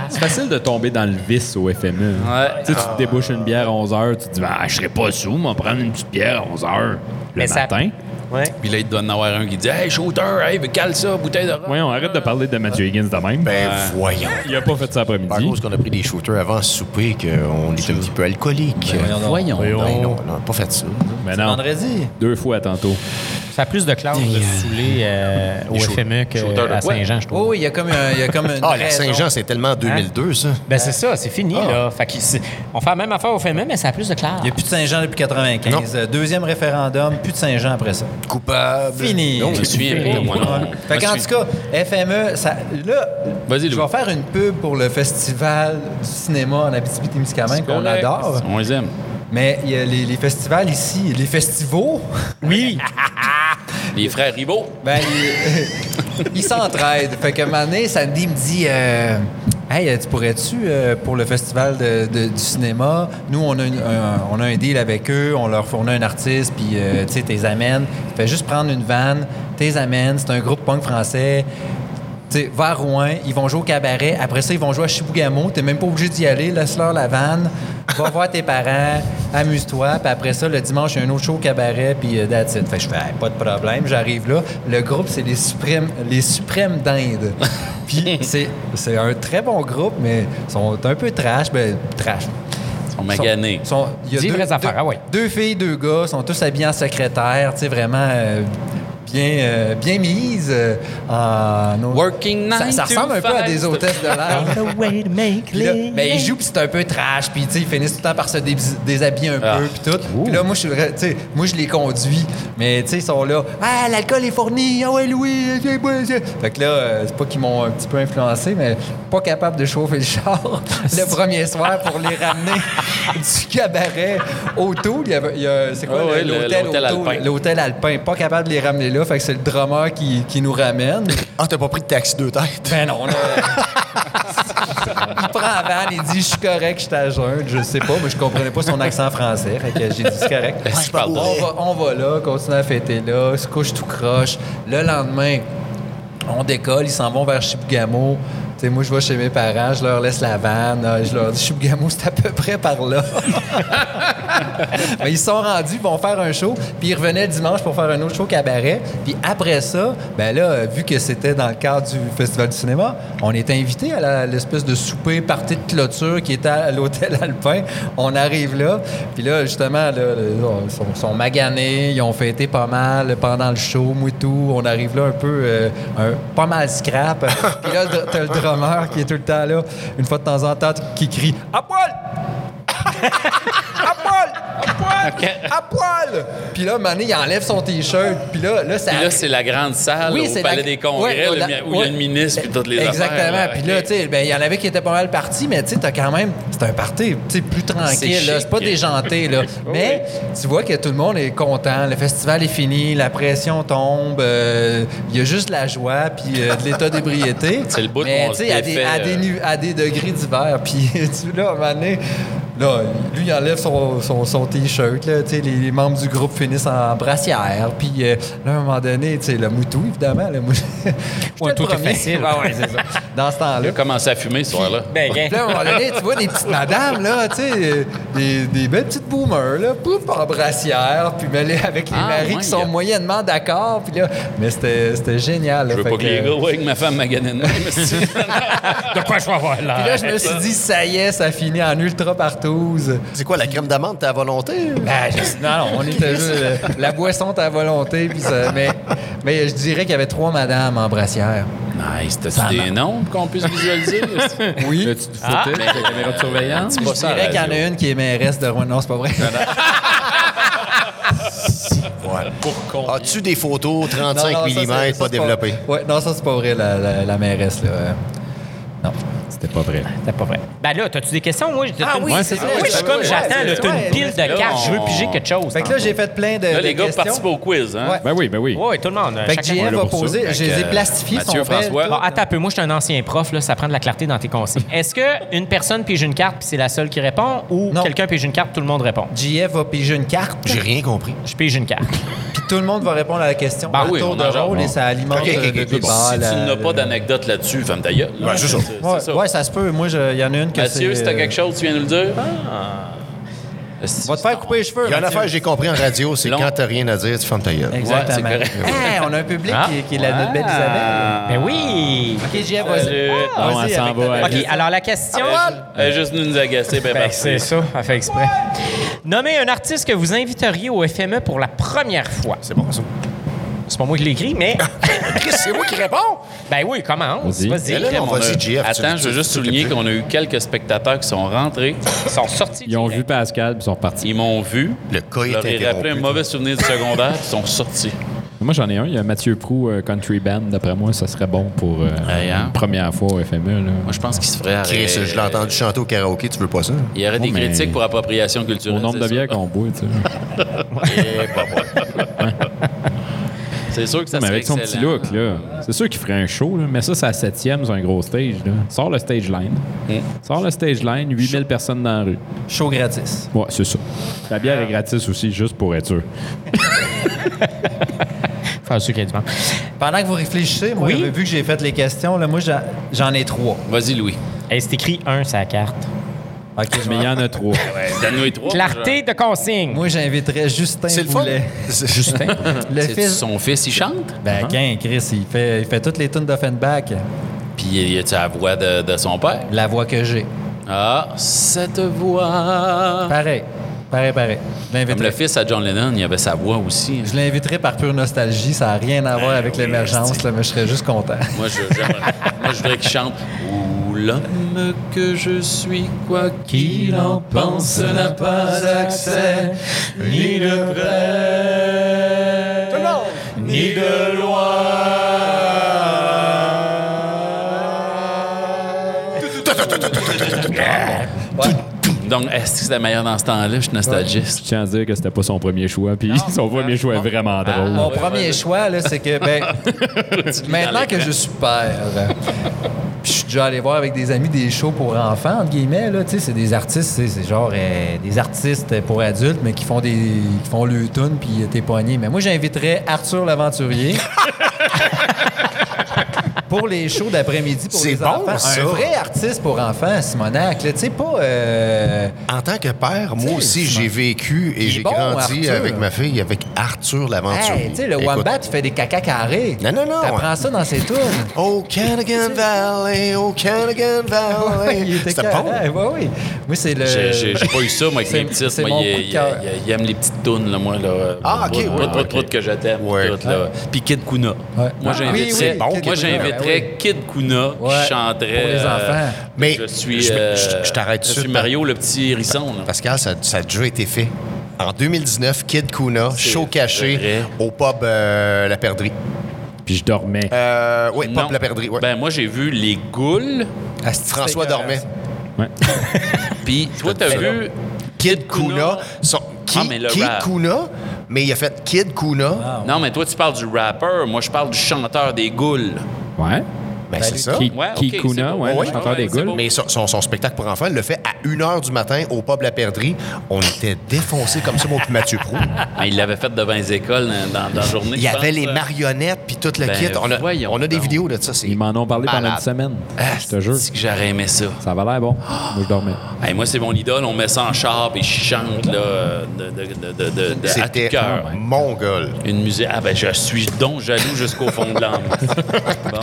C'est facile de tomber dans le vice au FME. Ouais. Tu sais, tu te débouches une bière à 11 h, tu te dis, ah, je serais pas sous, m'en prendre une petite bière à 11 h le Mais ça- matin. Ouais. Puis là, il doit en avoir un qui dit « Hey, shooter, hey, cale ça, bouteille de rhum. Voyons, arrête de parler de Matthew Higgins de même. Ben voyons. il a pas fait ça Par après-midi. cause qu'on a pris des shooters avant ce souper, qu'on est un petit peu alcoolique. Voyons. Ben non, on n'a pas fait ça. Mais non, Vendredi. deux fois tantôt. Ça a plus de classe de saouler euh, au shoot- FME qu'à? Saint-Jean, je trouve. Oh, oui, il y a comme, un- il y a comme une. Ah, la. Saint-Jean, c'est tellement 2002, ça. Ben c'est ça, c'est fini là. Fait on fait la même affaire au FME, mais ça a plus de classe. Il n'y a plus de Saint-Jean depuis 95. Non. Euh, Deuxième référendum, plus de Saint-Jean après ça. Coupable. Fini. Non, je pas, moi, non. Fait qu'en tout cas, FME, ça, là, Vas-y, je vais faire une pub pour le festival du cinéma en Abitibi-Témiscamingue qu'on adore. On les aime. Mais il y a les, les festivals ici, les festivals, Oui. Les frères Ribot. ben, ils s'entraident. Fait que donné, Sandy me dit euh, Hey, tu pourrais-tu, euh, pour le festival du cinéma, nous, on a, un, on a un deal avec eux, on leur fournit un artiste, puis euh, tu sais, t'es amènes. Fais juste prendre une vanne, t'es amènes, c'est un groupe punk français. Tu sais, va à Rouen, ils vont jouer au cabaret. Après ça, ils vont jouer à Chibougamau. T'es même pas obligé d'y aller. Laisse-leur la vanne. Va voir tes parents. Amuse-toi. Puis après ça, le dimanche, il y a un autre show au cabaret. Puis euh, that's it. Fait que je fais, Hey, pas de problème. J'arrive là. Le groupe, c'est les Suprêmes, les Suprêmes d'Inde. Puis c'est, un très bon groupe, mais ils sont un peu trash. Ben, trash. Ils sont maganés. Sont- il y a deux, vraies affaires, deux- ah ouais. deux filles, deux gars, sont tous habillés en secrétaire, tu sais, vraiment euh, bien, euh, bien mises. euh, en, Working ça, ressemble un peu à des hôtesses de l'air. Là, ben, ils jouent, puis c'est un peu trash, puis tu sais, ils finissent tout le temps par se dés- déshabiller un Ah. peu, puis tout. Puis là, moi, je suis, moi, je les conduis, mais tu sais, ils sont là. Ah, l'alcool est fourni, ah ouais, Louis. Fait que là, euh, c'est pas qu'ils m'ont un petit peu influencé, mais pas capable de chauffer le char le premier soir pour les ramener du cabaret au Toul. Il y avait- il y a- c'est quoi Ah l'hôtel alpin. L'hôtel alpin. Pas capable de les ramener là, fait que c'est le drummer qui, qui nous ramène. Ah, t'as pas pris de taxi deux têtes? Ben non, là. il prend la vanne, il dit Je suis correct, je suis à jeun. Je sais pas, mais je comprenais pas son accent français. Fait que j'ai dit C'est correct. Est-ce qu'il parle on, va, on va là, continue à fêter là, se couche tout croche. Le lendemain, on décolle, ils s'en vont vers Chibougamau. Tu sais, moi, je vais chez mes parents, je leur laisse la vanne. euh, Je leur dis Chibougamau, c'est à peu près par là. Mais ils sont rendus, ils vont faire un show, puis ils revenaient le dimanche pour faire un autre show cabaret. Puis après ça, ben là, euh, vu que c'était dans le cadre du Festival du cinéma, on était invités à l'espèce de souper partie de clôture qui était à l'hôtel Alpin. On arrive là, puis là, justement, là, ils sont, sont maganés, ils ont fêté pas mal pendant le show, moi et tout. On arrive là un peu, euh, un- pas mal scrap. puis là, t'as le qui est tout le temps là, une fois de temps en temps, qui crie « À poil! À poil! À! Puis là, Mané, il enlève son T-shirt. Puis là, là, ça. Puis là, c'est la grande salle Oui, au Palais la- des Congrès Ouais, la- où il y a le ministre puis toutes les affaires. Exactement. là. Puis là, tu sais, ben, il y en avait qui étaient pas mal partis, mais tu sais, t'as quand même. C'est un party, tu sais, plus tranquille, C'est là. chic. C'est pas déjanté, là. mais tu vois que tout le monde est content. Le festival est fini, la pression tombe. euh, Il y a juste la joie, puis euh, de l'état d'ébriété. C'est le bout Mais où on tu sais, se à, des- à, des nu- à des degrés d'hiver. Puis tu là, à un moment donné, Là, lui, il enlève son, son, son T-shirt. Les, les membres du groupe finissent en brassière. Puis euh, là, à un moment donné, le moutou, évidemment. Le moutou. Ouais, tout est facile. Ah ouais, c'est ça. Dans ce Il temps-là. a commencé à fumer ce soir-là. Ben, Puis là, à un moment donné, tu vois des petites madames, là, euh, des, des belles petites boomers, là, pouf, en brassière, puis mêlés avec les Ah, maris ouais, qui sont a- moyennement d'accord, puis là, mais c'était génial. là, Je veux pas que les que- gars voient que ma femme mais c'est- de quoi je vais avoir là? Puis là, je me suis dit, ça y est, ça finit en ultra partouze. C'est quoi, la crème d'amande, t'es à volonté? Ben, je- non, non, on était juste. euh, la boisson à volonté, puis ça. Mais, mais je dirais qu'il y avait trois madames en brassière. nice. T'as-tu des noms qu'on puisse visualiser? Oui. Là, tu te footais avec la caméra de surveillance. Je dirais qu'il y en a une qui est mairesse de Rouen. Non, c'est pas vrai. As-tu des photos 35 Non, non, ça, mm ça, pas développées? Ouais, non, ça, c'est pas vrai, la, la, la mairesse, là. Euh, Non. C'était pas vrai. C'est pas vrai. Ben là, t'as-tu des questions? Moi, j'ai- Ah une- oui, c'est Moi, vrai. je suis comme j'attends, là, t'as une pile de cartes, je veux piger quelque chose. Fait que là, j'ai fait plein de. Là, les gars questions. participent au quiz, hein? Ben oui, ben oui. Oui, tout le monde. Fait que là va ça. poser. Je les ai que, plastifiés, son. François. Bon, attends un peu. Moi, je suis un ancien prof, là, ça prend de la clarté dans tes consignes. Est-ce qu'une personne pige une carte puis c'est la seule qui répond ou Non. quelqu'un pige une carte, tout le monde répond? JF va piger une carte, J'ai rien compris. Je pige une carte. puis tout le monde va répondre à la question Ben à oui, tour de rôle bon. et ça alimente le- débat. si tu n'as pas d'anecdote là-dessus, femme ta gueule. Ouais, ça. Ouais, se peut. Moi, il y en a une que Mathieu, si c'est, t'as euh, quelque chose, tu viens nous le dire? Va te faire couper les cheveux. Il y a une affaire que j'ai compris en radio, c'est quand t'as rien à dire, tu fermes ta gueule. Exactement. Ouais. Hey, on a un public Ah. qui, qui est la notre belle Isabelle. Ben oui! OK, JF, vas-y. Ah, vas-y elle s'en avec va, ta- elle. OK, alors la question... Elle juste nous agacer, ben Ben, c'est ça, elle fait exprès. Nommez un artiste que vous inviteriez au FME pour la première fois. C'est bon, ça. C'est pas moi qui l'ai écrit, mais... Chris, c'est moi qui réponds! ben oui, commence. Vas-y. On a- Attends, je veux juste souligner qu'on a eu quelques spectateurs qui sont rentrés. Ils sont sortis. Ils ont vu Pascal puis ils sont repartis. Ils m'ont vu. Le cas est ai rappelé un mauvais souvenir du secondaire, ils sont sortis. Moi, j'en ai un. Il y a Mathieu Prou, euh, Country Band. D'après moi, ça serait bon pour euh, hein? une première fois au FME. Là. Moi, je pense qu'ils se Chris, arrêter. je l'ai entendu chanter au karaoké, tu veux pas ça? Il y aurait des Oh, mais- critiques pour appropriation culturelle. Au nombre de bières qu'on boit, tu sais. C'est sûr que ça mais serait avec son petit look, là. C'est sûr qu'il ferait un show, là, mais ça, c'est à septième sur un gros stage. Là. Sors le stage line. Sors le stage line, 8000 personnes dans la rue. Show gratis. Ouais, c'est ça. La bière est gratis aussi, juste pour être sûr. Faire sûr qu'il y a du vent. Pendant que vous réfléchissez, moi, Oui? vu que j'ai fait les questions, là, moi, j'en- j'en ai trois. Vas-y, Louis. Hey, c'est écrit 1 sa carte. OK, Mais il y en a trois. Donne-nous les trois. Clarté de consigne. Moi, j'inviterais Justin C'est le fun. Boulet. Justin. Le C'est fils... son fils, il chante? Ben, qu'un, Chris, il fait, il fait toutes les tunes d'Offenbach. Puis y a-tu la voix de, de son père? La voix que j'ai. Ah, cette voix. Pareil. Pareil, pareil. Je Comme le l'inviterais. fils à John Lennon, il avait sa voix aussi. Je l'inviterais par pure nostalgie. Ça n'a rien à voir avec l'émergence, là, mais je serais juste content. Moi, je, j'aimerais- moi, je voudrais qu'il chante l'homme que je suis, quoi qu'il en pense, n'a pas accès ni de près, ni de loin. Donc, est-ce que c'était meilleur dans ce temps-là? Je suis nostalgiste. Je tiens à dire que c'était pas son premier choix, puis son premier choix est vraiment drôle. Mon premier choix, là, c'est que, ben, maintenant que je suis père, déjà allé voir avec des amis des shows pour enfants, entre guillemets, là, c'est des artistes, c'est genre euh, des artistes pour adultes, mais qui font des, qui font le tune puis euh, t'es pogné. Mais moi, j'inviterais Arthur l'aventurier. Pour les shows d'après-midi pour C'est les bon, enfants. ça. Un vrai artiste pour enfants, Simonac. Tu sais, pas... euh, En tant que père, moi aussi, c'est j'ai vécu et j'ai bon, grandi Arthur. avec ma fille, avec Arthur l'aventurier. hey, tu sais, le Écoute, Wombat, fait des caca carrés. Non, non, non. T'apprends ça dans ses tunes. Oh, Canagan Valley, oh, Canagan Valley. C'était bon. Ouais, oui. Moi, c'est le. J'ai- pas eu ça, moi, avec C'est- mes petites. c'est Moi, il, coup de il- cœur. il- il aime les petites tounes, là, moi. Là, Ah, ok, ouais, pas, trop que je t'aime. Là. Puis Kid Kuna. Moi, Ah, oui, oui, moi, Kid Ouais, Kid Kuna Ouais, qui chanterait. pour les euh, enfants. Mais je suis. je- euh, je- je t'arrête tout Je de suis. Mario, le petit hérisson. là. Pascal, ça, ça a déjà été fait. En 2019, Kid Kuna, show caché vrai. au pub euh, La Perdrix. Puis je dormais. Euh, oui, pub La Perdrix, ouais. Ben, moi, j'ai vu les goules, François dormait. Ouais. puis toi, t'as vu... Kid Kuna? son- Ki- Ah, mais le Kid rap. Kuna, mais il a fait Kid Kuna. Non, mais toi, tu parles du rappeur. Moi, je parle du chanteur des goules. Ouais. Ben, c'est ça. Ki- Ouais, ok, Kikuna, bon. ouais, chanteur des goules. Mais son, son- son spectacle pour enfants, il le fait à 1h du matin au pub La Perdrix. On était défoncés comme ça, mon petit Mathieu Prou. Ben, il l'avait fait devant les écoles dans, dans la journée. Il y avait pense, les là. marionnettes puis tout le Ben, kit. On a, voyons on a des donc. vidéos de ça. c'est Ils m'en ont parlé pendant une semaine. Ah, je te jure. c'est que j'aurais aimé ça? Ça avait l'air bon. Moi, je dormais. Hey, moi, c'est mon idole. On met ça en char et je chante là, de, de, de, de, de- de- à tout C'était cœur. mongol. Une musique. Ah, ben, je suis donc jaloux jusqu'au fond de l'âme. Bon,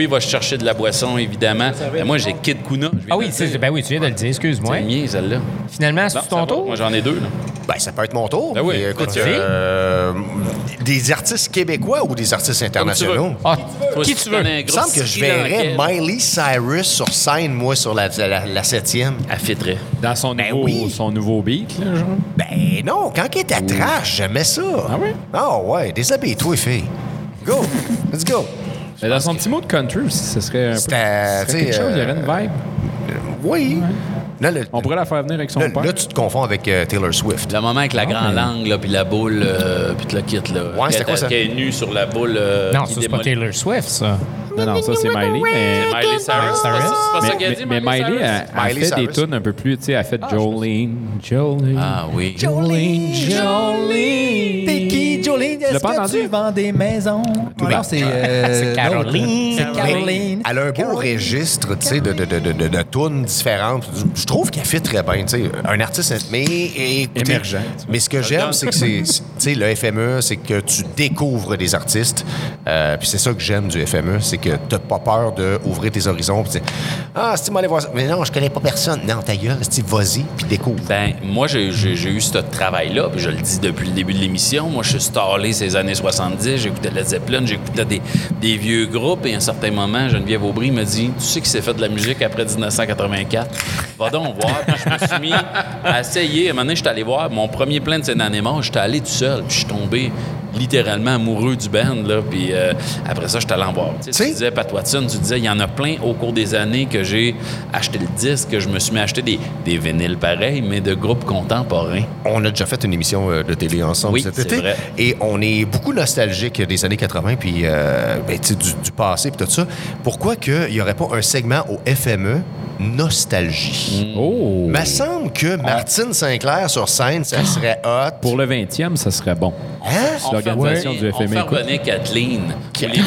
Louis va chercher de la boisson, évidemment. Ben, moi, j'ai Kid Kuna. Ah oui, ben oui, tu viens de le dire, excuse-moi. C'est mien, celle-là. Finalement, c'est ton tour? Moi, j'en ai deux. Là. Ben, ça peut être mon tour. Ben oui, écoute, euh, des artistes québécois ou des artistes internationaux? Ah, qui si tu veux? Il me semble que je verrais Miley Cyrus sur scène, moi, sur la, la, la septième. Elle fitterait. Dans son, Ben nouveau, oui. son nouveau beat, là, genre? Ben non, quand il était trash, j'aimais ça. Ah oui? Ah ouais, déshabille-toi, fille. Go, let's go. Mais dans son petit mot de country aussi, ce serait un peu. Serait tu quelque chose, il y aurait euh, une vibe. Oui. Là, le- On pourrait la faire venir avec son là, père. là, tu te confonds avec euh, Taylor Swift. Le moment avec la grande mais- langue, là, puis la boule, euh, puis tout le kit, là. Ouais, c'était quoi ça? Qui est nue sur la boule. euh, Non, ça, c'est pas. Taylor Swift, ça. Non, non, ça, c'est Miley. Mais, C'est Miley Cyrus. C'est pas ça- c'est pas ça mais, qu'elle dit, mais- mais Miley, Cyrus? elle, elle Miley fait des tunes un peu plus, tu sais, elle fait Jolene. Jolene. Ah oui. Jolene, Jolene. T'es qui, Jolene? Est-ce que entendu? tu vends des maisons? Ah non, c'est... euh, C'est Caroline. C'est Caroline. Elle a un beau registre, tu sais, de, de, de, de, de, de tunes différentes. Je trouve qu'elle fait très bien, tu sais. Un artiste, mais écoutez, Émergent. Mais ce que j'aime, c'est que c'est, tu sais, le FME, c'est que tu découvres des artistes. Euh, puis c'est ça que j'aime du FME, c'est que t'as pas peur d'ouvrir tes horizons. Puis tu ah, c'est aller voir ça. Mais non, je connais pas personne. Non, ta gueule, c'est vas-y, puis découvre. Ben, moi, j'ai eu ce travail-là, puis je le dis depuis le début de l'émission. Moi, je suis stallé ces années 70, j'écoutais Led Zeppelin, j'écoutais des, des vieux groupes, et à un certain moment, Geneviève Aubry me dit Tu sais qui s'est fait de la musique après 1984 Va donc voir. Puis je me suis mis à essayer. À un moment donné, j'étais allé voir mon premier plein de scène j'étais allé tout seul, puis je suis tombé littéralement amoureux du band, là, puis euh, après ça, j'étais allé en voir. Tu sais, Tu sais- tu disais, Pat Watson, tu disais, il y en a plein au cours des années que j'ai acheté le disque, que je me suis mis à acheter des, des vinyles pareils, mais de groupes contemporains. On a déjà fait une émission euh, de télé ensemble Oui, cet c'est été. vrai. Et on est beaucoup nostalgique des années 80 puis euh, ben, tu sais, du, du passé puis tout ça. Pourquoi qu'il n'y aurait pas un segment au FME nostalgie? Oh! Me semble que Martine Sinclair sur scène, ça serait hot. Pour le 20e, ça serait bon. Hein? L'organisation du On écoute. revenir Kathleen. Ou les,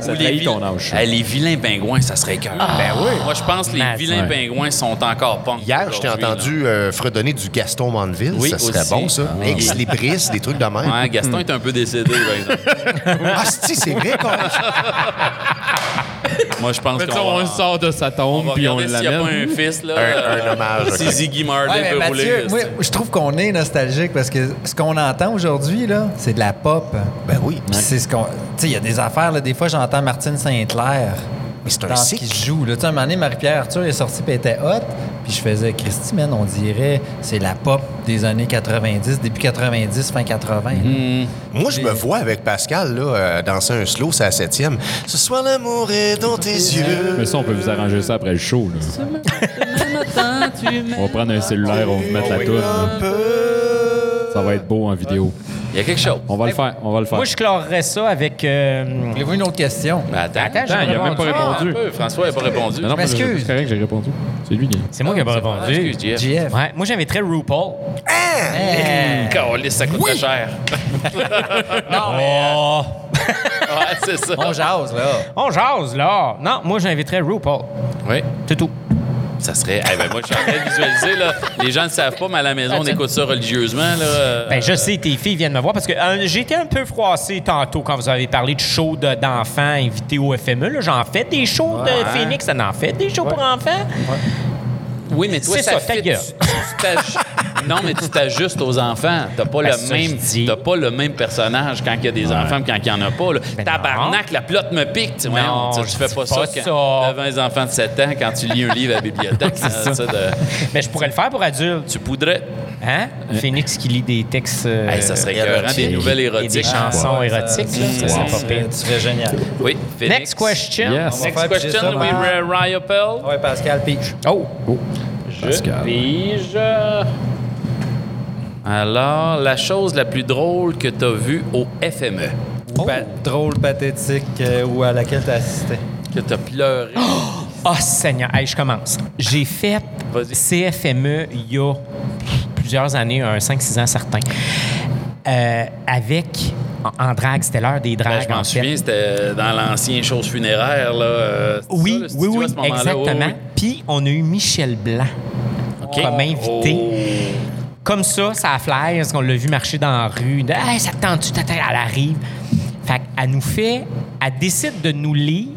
Ça trahit ton âge. Les vilains pingouins, ça serait cœur. ben oui. Moi, je pense que les vilains Ouais. pingouins sont encore punk. Hier, je t'ai entendu euh, fredonner du Gaston Mandeville. Oui, ça serait aussi. bon, ça. Ah. Ex Libris, des trucs de même. Gaston est un peu décédé, par exemple. Ah, si, c'est vrai, quoi. Moi, je pense qu'on ça, on le sort de sa tombe puis on regarder s'il n'y a pas un l'amène. fils, là. Un- un hommage, Si. Ziggy Marley Ouais, peut Mathieu, rouler. moi, je trouve qu'on est nostalgique parce que ce qu'on entend aujourd'hui, là, c'est de la pop. Ben oui. Puis C'est ce qu'on. Tu sais, il y a des affaires, là, des fois, j'entends Martine Saint-Clair. Mais c'est un dans ce cycle. qui se joue. Là. Tu sais, un moment donné, Marie-Pierre Arthur est sortie et elle était hot. Puis je faisais, Christy, man, on dirait, c'est la pop des années 90, début 90, fin 80. là. Hmm. Moi, je me vois avec Pascal, là, euh, danser un slow, c'est la septième. Ce soir, l'amour est dans tes yeux. Mais ça, on peut vous arranger ça après le show. Là. On va prendre un cellulaire, on va vous mettre la tour. Ça va être beau en vidéo. Il y a quelque chose. On va le faire, on va le faire. Moi, je clorerais ça avec. euh, Voulez-vous une autre question? Mais attends, Attends, il a même pas répondu. peu. François n'a pas répondu. Non, m'excuse. c'est correct, j'ai répondu. C'est lui qui. C'est moi qui n'ai pas répondu. Excuse. JF. Ouais, moi, j'inviterais RuPaul. Calisse, ça coûte très cher. Non, mais Oh! Ouais, c'est ça. on jase, là. On jase, là. Non, moi, j'inviterais RuPaul. Oui. C'est tout. Ça serait. Eh ben, moi, je suis en train de visualiser, là. Les gens ne le savent pas, mais à la maison, on écoute ça religieusement, là. Ben, je sais, tes filles viennent me voir parce que euh, j'ai été un peu froissé tantôt quand vous avez parlé de shows de- d'enfants invités au FME. J'en fais des shows de Phoenix, ça en fait des shows pour enfants? Oui, mais toi, C'est ça, ça, ta gueule. tu- Non, mais tu t'ajustes aux enfants. T'as pas, Ben, le ça que même, pas le même personnage quand il y a des enfants que quand il y en a pas. là. Ben Tabarnak, la plotte me pique. Tu, Non, tu, tu je fais pas, pas ça, ça. quand, devant les enfants de 7 ans quand tu lis un livre à la bibliothèque. ça, ça, de- Mais je pourrais le faire pour adultes. tu poudrais. Hein? Phoenix qui lit des textes. euh, Hey, ça serait écœurant, des nouvelles et des érotiques. chansons Ouais, érotiques. ça- c'est pas serait- pire. Tu serais génial. Oui, Phoenix. Next question. Yes. Next question, ça, oui, ben- Ra- Ryopel. Ouais, Pascal Pige. Oh! Je Pascal. pige. Alors, la chose la plus drôle que tu as vue au FME, pa- drôle, pathétique, euh, ou à laquelle tu assistais. que tu as pleuré. Oh, Seigneur! Hey, je commence. J'ai fait. CFME il y a plusieurs années, un 5-6 ans certains, euh, avec... En, en drague, c'était l'heure des Ben, dragues, je m'en en fait. souviens, c'était dans l'ancien chose funéraire. Là, euh, Oui, ça, oui, oui, exactement. Oui, Puis on a eu Michel Blanc comme invité. Oh. Comme ça, ça a fly, parce qu'on l'a vu marcher dans la rue. De, hey, ça te tente-tu? Elle arrive. Fait qu'elle nous fait... Elle décide de nous lire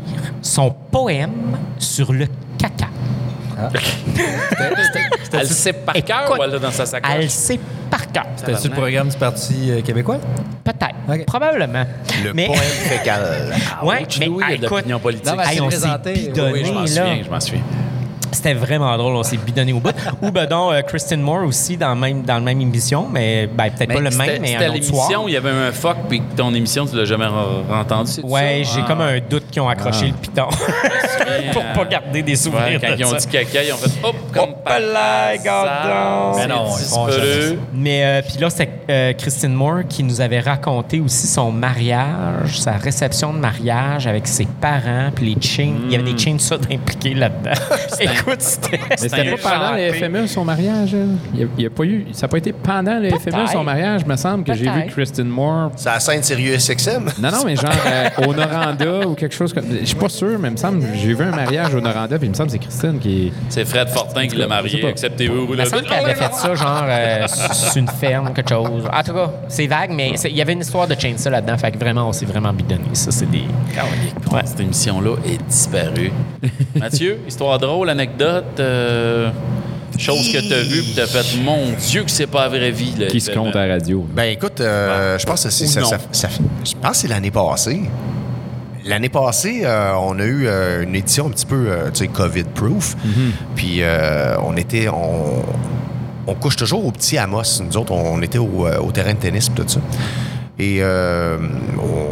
son poème sur le caca. Elle le sait par cœur ou elle l'a dans sa sacoche? Elle sait par cœur. C'était-tu le programme du Parti euh, québécois? Peut-être. Probablement. Le mais, poème fécal. ouais, mais Louis, il y a de écoute, politique. Non, mais on s'est bidonné, oui, je m'en souviens, je m'en souviens. C'était vraiment drôle, on s'est bidonné au bout. Ou ben donc, euh, Kristen Moore aussi dans, le même, dans le même émission, mais ben, peut-être pas le même, mais un autre soir. l'émission, il y avait un fuck, puis ton émission, tu l'as jamais entendu, c'est Ouais, j'ai Ah. comme un doute qu'ils ont accroché le piton pour pas garder des souvenirs Ouais, quand de ils ont ça. dit caca, ils ont fait hop, comme par là, c'est Mais non, disparu. Mais euh, puis là, c'était euh, Christine Moore qui nous avait raconté aussi son mariage, sa réception de mariage avec ses parents, puis les chains. Il y avait des chains de impliqués là-dedans. Écoute, c'était. Mais c'était pas pendant le FME son mariage. Il y a, il y a pas eu, ça n'a pas été pendant le FME son mariage, me semble, que j'ai vu. Kristen Moore. C'est la scène Sirius SXM. Non, non, mais genre euh, au Noranda ou quelque chose comme. Je suis pas sûr, mais il me semble j'ai vu un mariage au Noranda, puis il me semble que c'est Christine qui. C'est Fred Fortin qui l'a marié, acceptez-vous. Il me semble qu'elle avait fait ça, genre, euh, sur une ferme, quelque chose. En tout cas, c'est vague, mais il y avait une histoire de chainsaw là-dedans. Fait que vraiment, on s'est vraiment bidonné. Ça, c'est des. Ouais, Cette émission-là est disparue. Mathieu, histoire drôle, anecdote, euh, chose que tu as vue et tu as fait, mon Dieu, que c'est pas la vraie vie. là, qui se compte à la radio. Ben écoute, euh, je pense que c'est Ou ça, non. ça- ça- je pense que c'est l'année passée. L'année passée, euh, on a eu euh, une édition un petit peu, euh, tu sais, COVID-proof. Puis euh, on était, on, on couche toujours au petit Amos. Nous autres, on, était au, au terrain de tennis et tout ça. Et euh,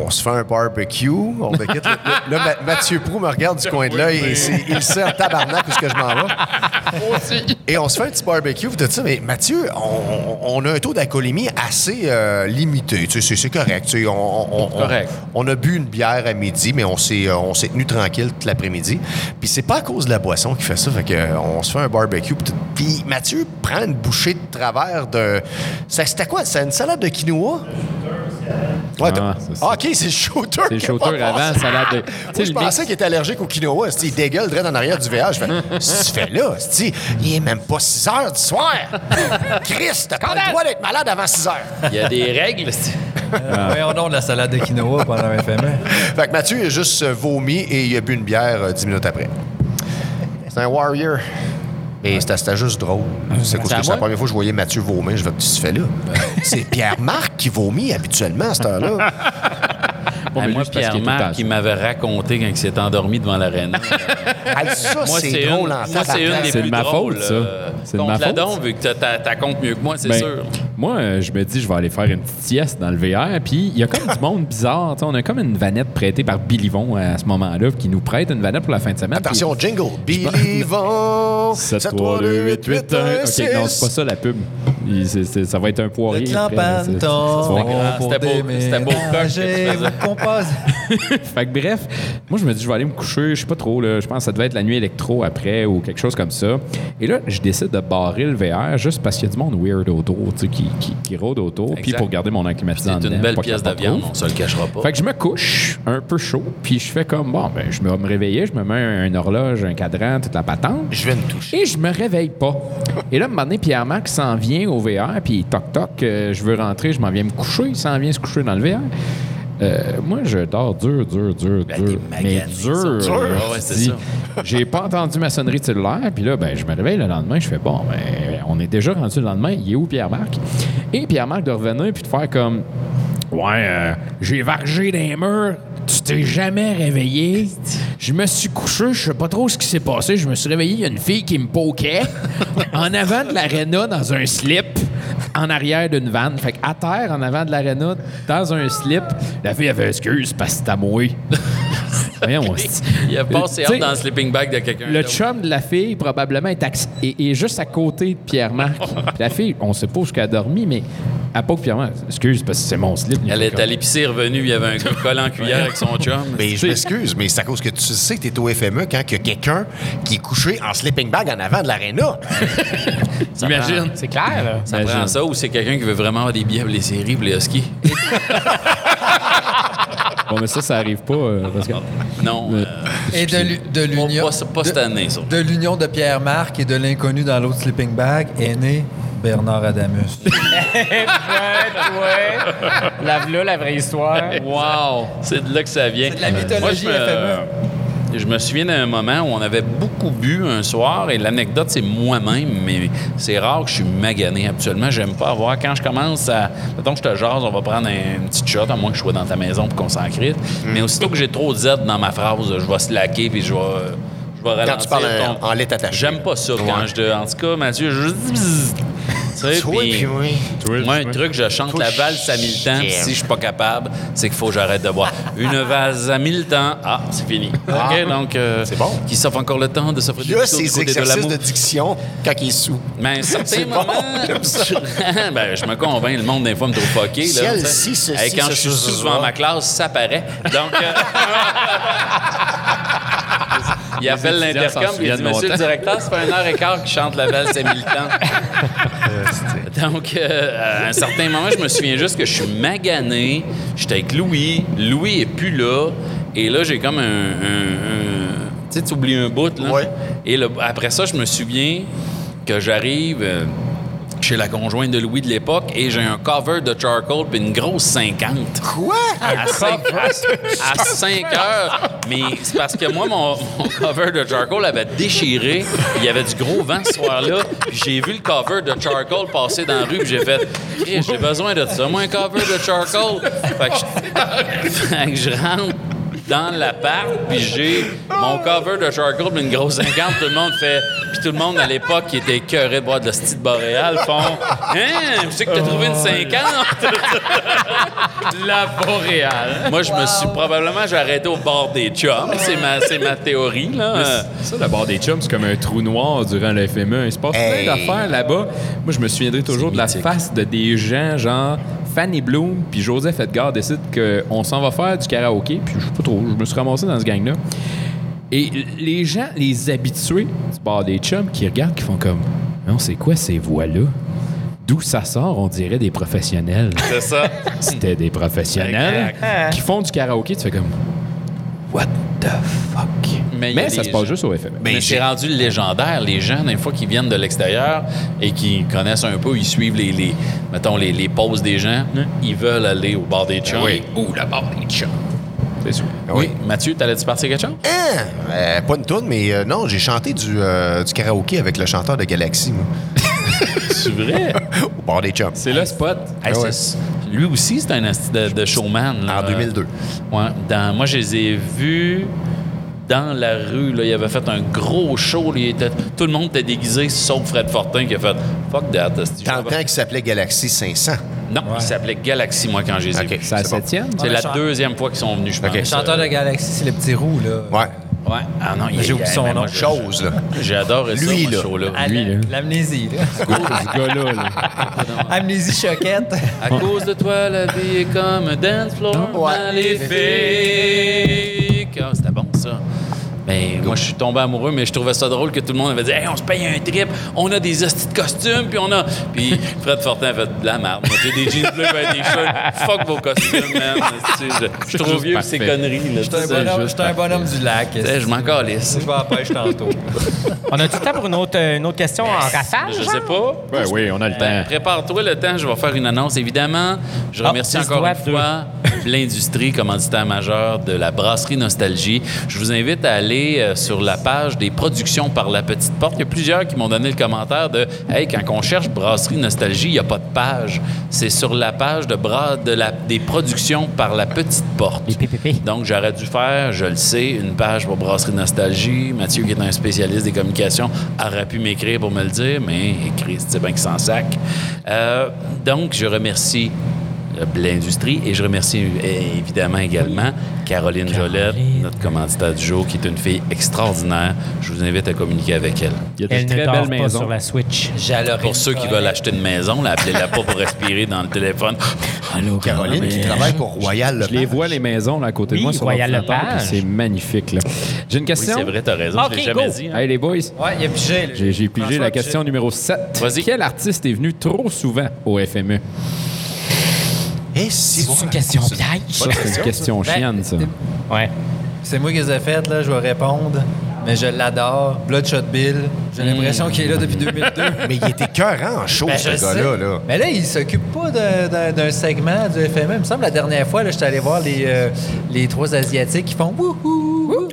on se fait un barbecue. On quitte. Là, là, Ma- Mathieu Prou me regarde du coin de l'œil et c'est- il sait en tabarnak où est-ce que je m'en vais. Et on se fait un petit barbecue, puis tout ça. Mais Mathieu, on, on a un taux d'alcoolémie assez euh, limité. Tu sais, c'est- c'est correct. Tu sais, on, on- on- Correct. on a bu une bière à midi, mais on s'est, euh, on s'est tenu tranquille toute l'après-midi. Puis c'est pas à cause de la boisson qui fait ça. Fait que, euh, on se fait un barbecue. puis Mathieu prend une bouchée de travers de. ça- C'était quoi? C'est une salade de quinoa? Ouais, Ah. Ah, OK, c'est le shooter. C'est le shooter avant, salade de- Moi, Tu sais, je le pensais qu'il était allergique au quinoa. Il dégueule direct en arrière du VH. Je fais, tu fais là? Il est même pas 6 heures du soir. Christ, t'as pas le droit d'être malade avant 6 heures. Il y a des règles. c'est- Voyons donc de la salade de quinoa pendant un FME. Fait que Mathieu a juste euh, vomi et il a bu une bière euh, 10 minutes après. C'est un warrior. Et c'était juste drôle. C'est la première fois que je voyais Mathieu vomir. Je fais, qu'est-ce que tu fais là? c'est Pierre-Marc qui vomit habituellement à cette heure-là. Bon, Ah, mais moi, est Pierre-Marc, qui m'avait raconté quand il s'est endormi devant l'aréna. Hey, ça, Moi, c'est drôle une, en moi, c'est une des C'est de plus ma drôles. faute, ça. euh, C'est de ma faute. donc, vu que t'as- t'as t'as compte mieux que moi, c'est Ben, sûr. Moi, je me dis, je vais aller faire une petite sieste dans le VR. Puis il y a comme du monde bizarre. tu sais, On a comme une vanette prêtée par Billy Von à ce moment-là, qui nous prête une vanette pour la fin de semaine. Attention, jingle. Believe on. 7, 3, 2, 8, 8, 1. OK, non, c'est pas ça la pub. Il- c'est- c'est- ça va être un poirier. C'était beau- c'était beau déménager coq. vos compos- Fait que bref, moi je me dis je vais aller me coucher, je sais pas trop là, je pense que ça devait être la nuit électro après ou quelque chose comme ça. Et là, je décide de barrer le VR juste parce qu'il y a du monde weird autour, tu sais, qui, qui, qui rôde autour, puis pour garder mon C'est climatisant une dedans, belle pièce viande, on se le cachera pas. Fait que je me couche un peu chaud, puis je fais comme bon ben je vais me réveiller, je me mets un, une horloge, un cadran, toute la patente. Je viens de toucher. Et je me réveille pas. Et là, un moment donné, Pierre-Marc s'en vient au VR, puis toc toc, euh, je veux rentrer, je m'en viens me coucher, il s'en vient se coucher dans le VR. Euh, moi, je dors dur, dur, dur, Ben, dur. Mais dur. Ouais. J'ai pas entendu ma sonnerie de cellulaire. Puis là, ben, je me réveille le lendemain. Je fais bon, ben, on est déjà rendu le lendemain. Il est où Pierre-Marc? Et Pierre-Marc de revenir puis de faire comme Ouais, euh, j'ai vargé des murs. Tu t'es jamais réveillé. Je me suis couché, je sais pas trop ce qui s'est passé. Je me suis réveillé, il y a une fille qui me poquait en avant de l'aréna dans un slip, en arrière d'une vanne. Fait à terre, en avant de l'aréna, dans un slip, la fille avait excuse parce que c'était à moi. Voyons. Il a passé hors dans le sleeping bag de quelqu'un. le chum de la fille, probablement, est, ax- est- est juste à côté de Pierre-Marc. La fille, on sait pas où elle a dormi, mais à pas que Pierre-Marc, excuse, parce que c'est mon slip. Elle est à l'épicerie revenue, il y avait un gars collant en cuillère avec son chum. Mais je m'excuse, mais c'est à cause que tu sais que t'es au FME quand il y a quelqu'un qui est couché en sleeping bag en avant de l'aréna. Imagine. C'est clair, là. Ça prend ça ou c'est quelqu'un qui veut vraiment avoir des billets pour les séries pour les huskies? Bon, mais ça, ça arrive pas. euh, parce que... Non. euh, Et de de l'union. pas- pas cette de- année, ça. De l'union de Pierre-Marc et de l'inconnu dans l'autre sleeping bag est né Bernard Adamus. ouais, ouais. La là, la vraie histoire. Wow! C'est de là que ça vient. C'est de la mythologie Moi, je me-. Je me souviens d'un moment où on avait beaucoup bu un soir et l'anecdote, c'est moi-même, mais c'est rare que je suis magané. Habituellement, j'aime pas avoir. Quand je commence à. Mettons que je te jase, on va prendre un, petit shot, à moins que je sois dans ta maison pour qu'on s'en crite. Mm. Mais aussitôt que j'ai trop de Z dans ma phrase, je vais slacker puis je vais. Je vais ralentir tu parles en- ton- en lettres attachées. J'aime pas ça quand je. te- En tout cas, Mathieu, je. Sais, Toi, puis- puis oui. moi, un truc, je chante Toi, la valse à mille temps. Si je suis pas capable, c'est qu'il faut que j'arrête de boire. Une valse à mille temps, ah, c'est fini. OK, donc. euh, C'est bon. Qui s'offre encore le temps de s'offrir Il des du ces de exercices l'amour. de diction quand il est sous. Mais à un certain C'est bon, ça. ben, je me convainc, le monde, des fois, me trouve fucké. Si là, elle, tu sais. si, ceci, Hey, quand je suis sous devant ma classe, ça paraît. Donc. euh, Il appelle l'intercom et il dit Monsieur le directeur, ça fait une heure et quart qu'il chante la valse mille temps. Donc, euh, à un certain moment, je me souviens juste que je suis magané. J'étais avec Louis. Louis est plus là. Et là, j'ai comme un. un- un- tu sais, tu oublies un bout, là. Ouais. Et là, après ça, je me souviens que j'arrive. euh, chez la conjointe de Louis de l'époque et j'ai un cover de Charcoal puis une grosse 50. Quoi? À 5, à, 5 heures. Mais c'est parce que moi, mon, mon cover de Charcoal avait déchiré. Il y avait du gros vent ce soir-là. J'ai vu le cover de Charcoal passer dans la rue. Puis j'ai fait, j'ai besoin de ça. Moi, un cover de Charcoal. Fait que je, fait que je rentre dans l'appart, puis j'ai mon cover de Charcoal, puis une grosse 50. Tout le monde fait. Puis tout le monde à l'époque qui était écœuré de boire de la style boréale font Hein, je sais que t'as trouvé une 50. La boréale. Moi, je me suis probablement j'ai arrêté au bord des chums. C'est ma, c'est ma théorie, là. Ça, le bord des chums, c'est comme un trou noir durant le FME. Il se passe Hey. plein d'affaires là-bas. Moi, je me souviendrai toujours de la face de des gens, genre Fanny Bloom, puis Joseph Edgar décide qu'on s'en va faire du karaoké, puis je sais pas trop, je me suis ramassé dans ce gang-là. Et les gens, les habitués du bar des chums, qui regardent, qui font comme Non, c'est quoi ces voix-là? D'où ça sort, on dirait des professionnels. c'est ça. C'était des professionnels qui font du karaoké. Tu fais comme What the fuck? Mais ça se passe gens- juste au FME. Mais c'est rendu légendaire. Les gens, des fois, qui viennent de l'extérieur et qui connaissent un peu, ils suivent les, les mettons, les, les pauses des gens, ils veulent aller au bar des chums. Oui. Ou le bar des chums. C'est sûr. Oui. Mathieu, t'allais-tu partir quelque chose? Hein? Euh, pas une toune, mais euh, non, j'ai chanté du, euh, du karaoké avec le chanteur de Galaxy, moi, C'est vrai? au bord des chums. C'est le spot. Hey, Ah ouais. Lui aussi, c'est un de, de showman. là. En 2002. Ouais, dans- moi, je les ai vus dans la rue. Là. Il avait fait un gros show. là. Il était- tout le monde était déguisé, sauf Fred Fortin qui a fait Fuck that. asti. Dans le temps qui s'appelait Galaxy 500. Non, il s'appelait Galaxy, moi, quand je les ai OK. vus. C'est la septième? C'est Ouais, la deuxième fois qu'ils sont venus, je pense. OK. Le chanteur de Galaxy, c'est le petit roux, là. Ouais. Ouais. Ah non, il J'ai oublié son nom. Chose, là. J'adore ça, Lui, là. ce show-là. Lui, là. L'amnésie, là. Ce gars-là, là. Amnésie choquette. À cause de toi, la vie est comme un dance floor Ouais. maléfique. Ah, Mais moi, je suis tombé amoureux, mais je trouvais ça drôle que tout le monde avait dit Hey, on se paye un trip, on a des hosties de costumes, puis on a. Puis Fred Fortin a fait de la merde. Moi, j'ai des jeans bleus, ben, des shirts. Fuck vos costumes, man. Je je suis trop vieux pour ces conneries. J'étais un bonhomme, je- un bonhomme du lac. Je m'en calisse. Je vais à la pêche tantôt. On a du temps pour une autre, une autre question en rafale? Je genre? sais pas. Ben oui, on a le Ben, temps. Prépare-toi le temps, je vais faire une annonce, évidemment. Je Ah, remercie encore une fois l'industrie commanditaire majeur de la brasserie Nostalgie. Je vous invite à aller euh, sur la page des productions par la petite porte. Il y a plusieurs qui m'ont donné le commentaire de Hey, quand on cherche brasserie Nostalgie, il n'y a pas de page. C'est sur la page de, bras, de la, des productions par la petite porte. Donc, j'aurais dû faire, je le sais, une page pour Brasserie Nostalgie. Mathieu, qui est un spécialiste des communications, aurait pu m'écrire pour me le dire, mais écrit, c'est bien qu'il s'en sac. Euh, donc, je remercie l'industrie et je remercie euh, évidemment également Caroline, Jolette, notre commanditaire du jour, qui est une fille extraordinaire. Je vous invite à communiquer avec elle. Il y a Elle très pas maisons. sur la Switch. Pour ceux qui veulent acheter une maison, appelez-la pas pour respirer dans le téléphone. Allô, Caroline qui travaille pour Royal Je les vois, les maisons, là, à côté Oui, de moi, sur Royal Lepage. C'est magnifique, là. J'ai une Oui, question? c'est vrai, t'as raison, je l'ai Ok, jamais go. dit. hein. Hey, les boys. Ouais, il y a pigé. J'ai j'ai pigé François la question numéro 7. Vas-y. Quel artiste est venu trop souvent au FME? Et si C'est une question piège. C'est une question Ben, chienne, ça. Ouais. C'est moi qui les ai faites, là, je vais répondre. Mais je l'adore. Bloodshot Bill. J'ai l'impression qu'il est là depuis 2002. Mais il était cœurant en show, Ben, ce je gars-là. Là. Mais là, il s'occupe pas d'un- segment du FME. Il me semble la dernière fois, là, j'étais allé voir les, euh, les trois Asiatiques qui font wouhou.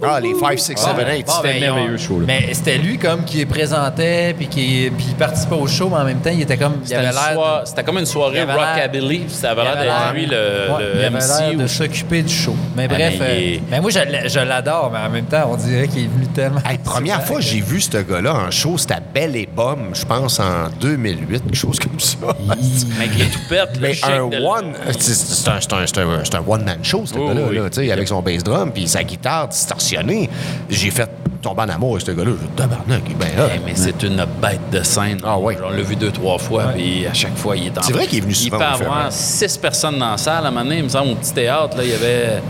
Ah, les 5, 6, 7, 8. Bon, C'était ben, merveilleux, show, là. Mais c'était lui comme qui présentait puis qui puis il participait au show, mais en même temps, il était comme il C'était avait une l'air soir- C'était comme une soirée rockabilly. Ça avait l'air d'être lui le, Ouais, le il avait l'air MC. de ou- s'occuper du show. Mais Ah, bref, mais il euh, mais moi je, l'a- je l'adore, mais en même temps, on dirait qu'il est venu tellement. Hey, première fois que j'ai vu ce gars-là en show, c'était à Belle et Bomme, je pense en 2008, quelque chose comme ça. Mec, il est tout pète. le Mais un one, c'est un, one-man show, ce gars-là, oui. là, tu sais, avec son bass drum puis sa guitare distorsionnée. J'ai fait tomber en amour avec ce gars-là. Je tabarnak, il est bien. Eh, mais c'est une bête de scène. Ah ouais. On l'a vu deux, trois fois, puis à chaque fois, il est en C'est vrai qu'il est venu souvent Il peut avoir six personnes dans la salle. À un moment donné, il me semble, au petit théâtre, là, il y avait...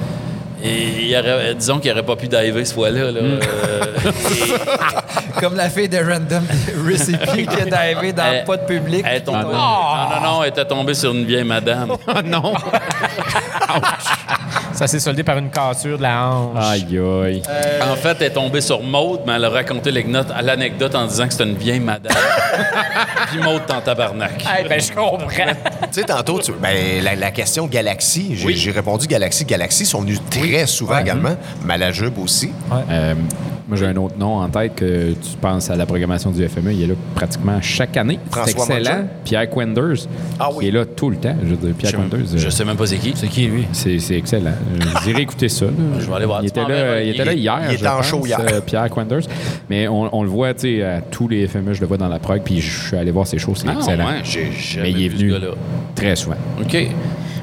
et il y aurait- disons qu'il n'aurait pas pu diver ce fois-là. là. Hmm. Euh, et- Comme la fille de Random Recipe qui a divé dans Elle- le pas de public. elle est tombée- Non, non, non, elle était tombée sur une vieille madame. Ah non! Ça s'est soldé par une cassure de la hanche. Aïe, aïe. En fait, elle est tombée sur Maude, mais elle a raconté l'anecdote l'anecdote en disant que c'était une vieille madame. Puis Maude t'en tabarnak. Eh ben, je comprends. Tu sais, tantôt, tu- ben, la, la question Galaxy, j'ai Oui. j'ai répondu Galaxy. Galaxy sont venus très souvent également. Malajube aussi. Euh, moi, j'ai un autre nom en tête que tu penses à la programmation du FME. Il est là pratiquement chaque année. C'est excellent. Pierre Quenders, Ah oui. qui est là tout le temps. Je veux dire, Pierre Quenders. Je euh, sais même pas c'est qui. C'est qui, lui? C'est c'est excellent. Euh, Je dirais écouter ça. là. Je vais aller voir. Il était, là, il était là hier. Il était je en pense, show hier. euh, Pierre Quenders. Mais on, on le voit, tu sais, à tous les FME, je le vois dans la prog, puis je suis allé voir ses shows, c'est Ah, excellent. ouais, j'ai jamais Mais il est venu ce gars-là. très souvent. OK.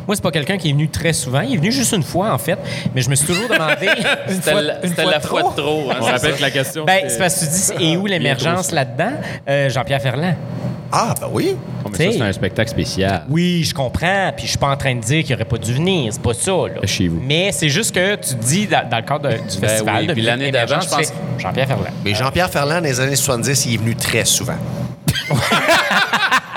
Moi, c'est pas quelqu'un qui est venu très souvent. Il est venu juste une fois, en fait. Mais je me suis toujours demandé. une C'était fois- la, fois la de fois trop. de trop. hein, c'est ça. que la question. Ben, c'est parce que tu dis, et où l'émergence là-dedans? Euh, Jean-Pierre Ferland. Ah, ben oui. Oh, mais ça, c'est un spectacle spécial. Oui, je comprends. Puis je suis pas en train de dire qu'il aurait pas dû venir. C'est pas ça, là. Chez vous. Mais c'est juste que tu dis, dans, dans le cadre de- du Ben festival, oui, de puis l'année d'avant, je pense- Jean-Pierre Ferland. Mais Jean-Pierre Ferland, dans les années 70, il est venu très souvent.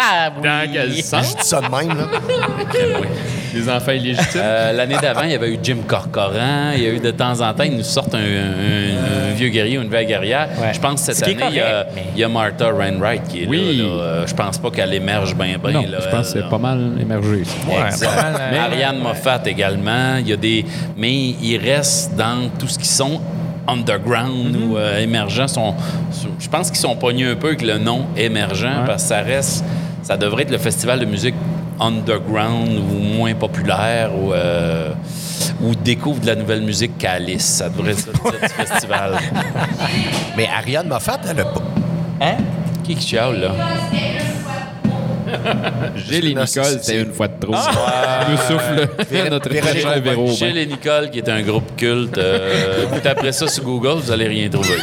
Ah, oui. Dans quel sens? Je dis ça de même, là. Les enfants illégitimes. Euh, L'année d'avant, il y avait eu Jim Corcoran. Il y a eu de temps en temps, ils nous sortent un, un- un vieux guerrier ou une vieille guerrière. Ouais. Je pense que Ce cette année, il y, a, mais- il y a Martha Wainwright qui est Oui. là. là. Euh, je pense pas qu'elle émerge bien, bien. non, là, je pense que c'est pas mal émergé. Ouais, Exact. pas mal, euh, Mais Ariane Moffat également. Il y a des, mais ils restent dans tout ce qui sont underground Mm-hmm. ou euh, émergents. Sont, sont- je pense qu'ils sont pognés un peu avec le nom émergent parce que ça reste, ça devrait être le festival de musique underground ou moins populaire ou euh, ou découvre de la nouvelle musique qu'Alice. Ça devrait être ça le festival. Mais Ariane Moffat, elle a pas. Hein? Qui qui chiale, là? Gilles et Nicole, c'est- une fois de trop. Je me souffle. Notre Véronique très cher. Véro. Gilles et Nicole, qui est un groupe culte. Euh, vous ça sur Google, vous allez rien trouver.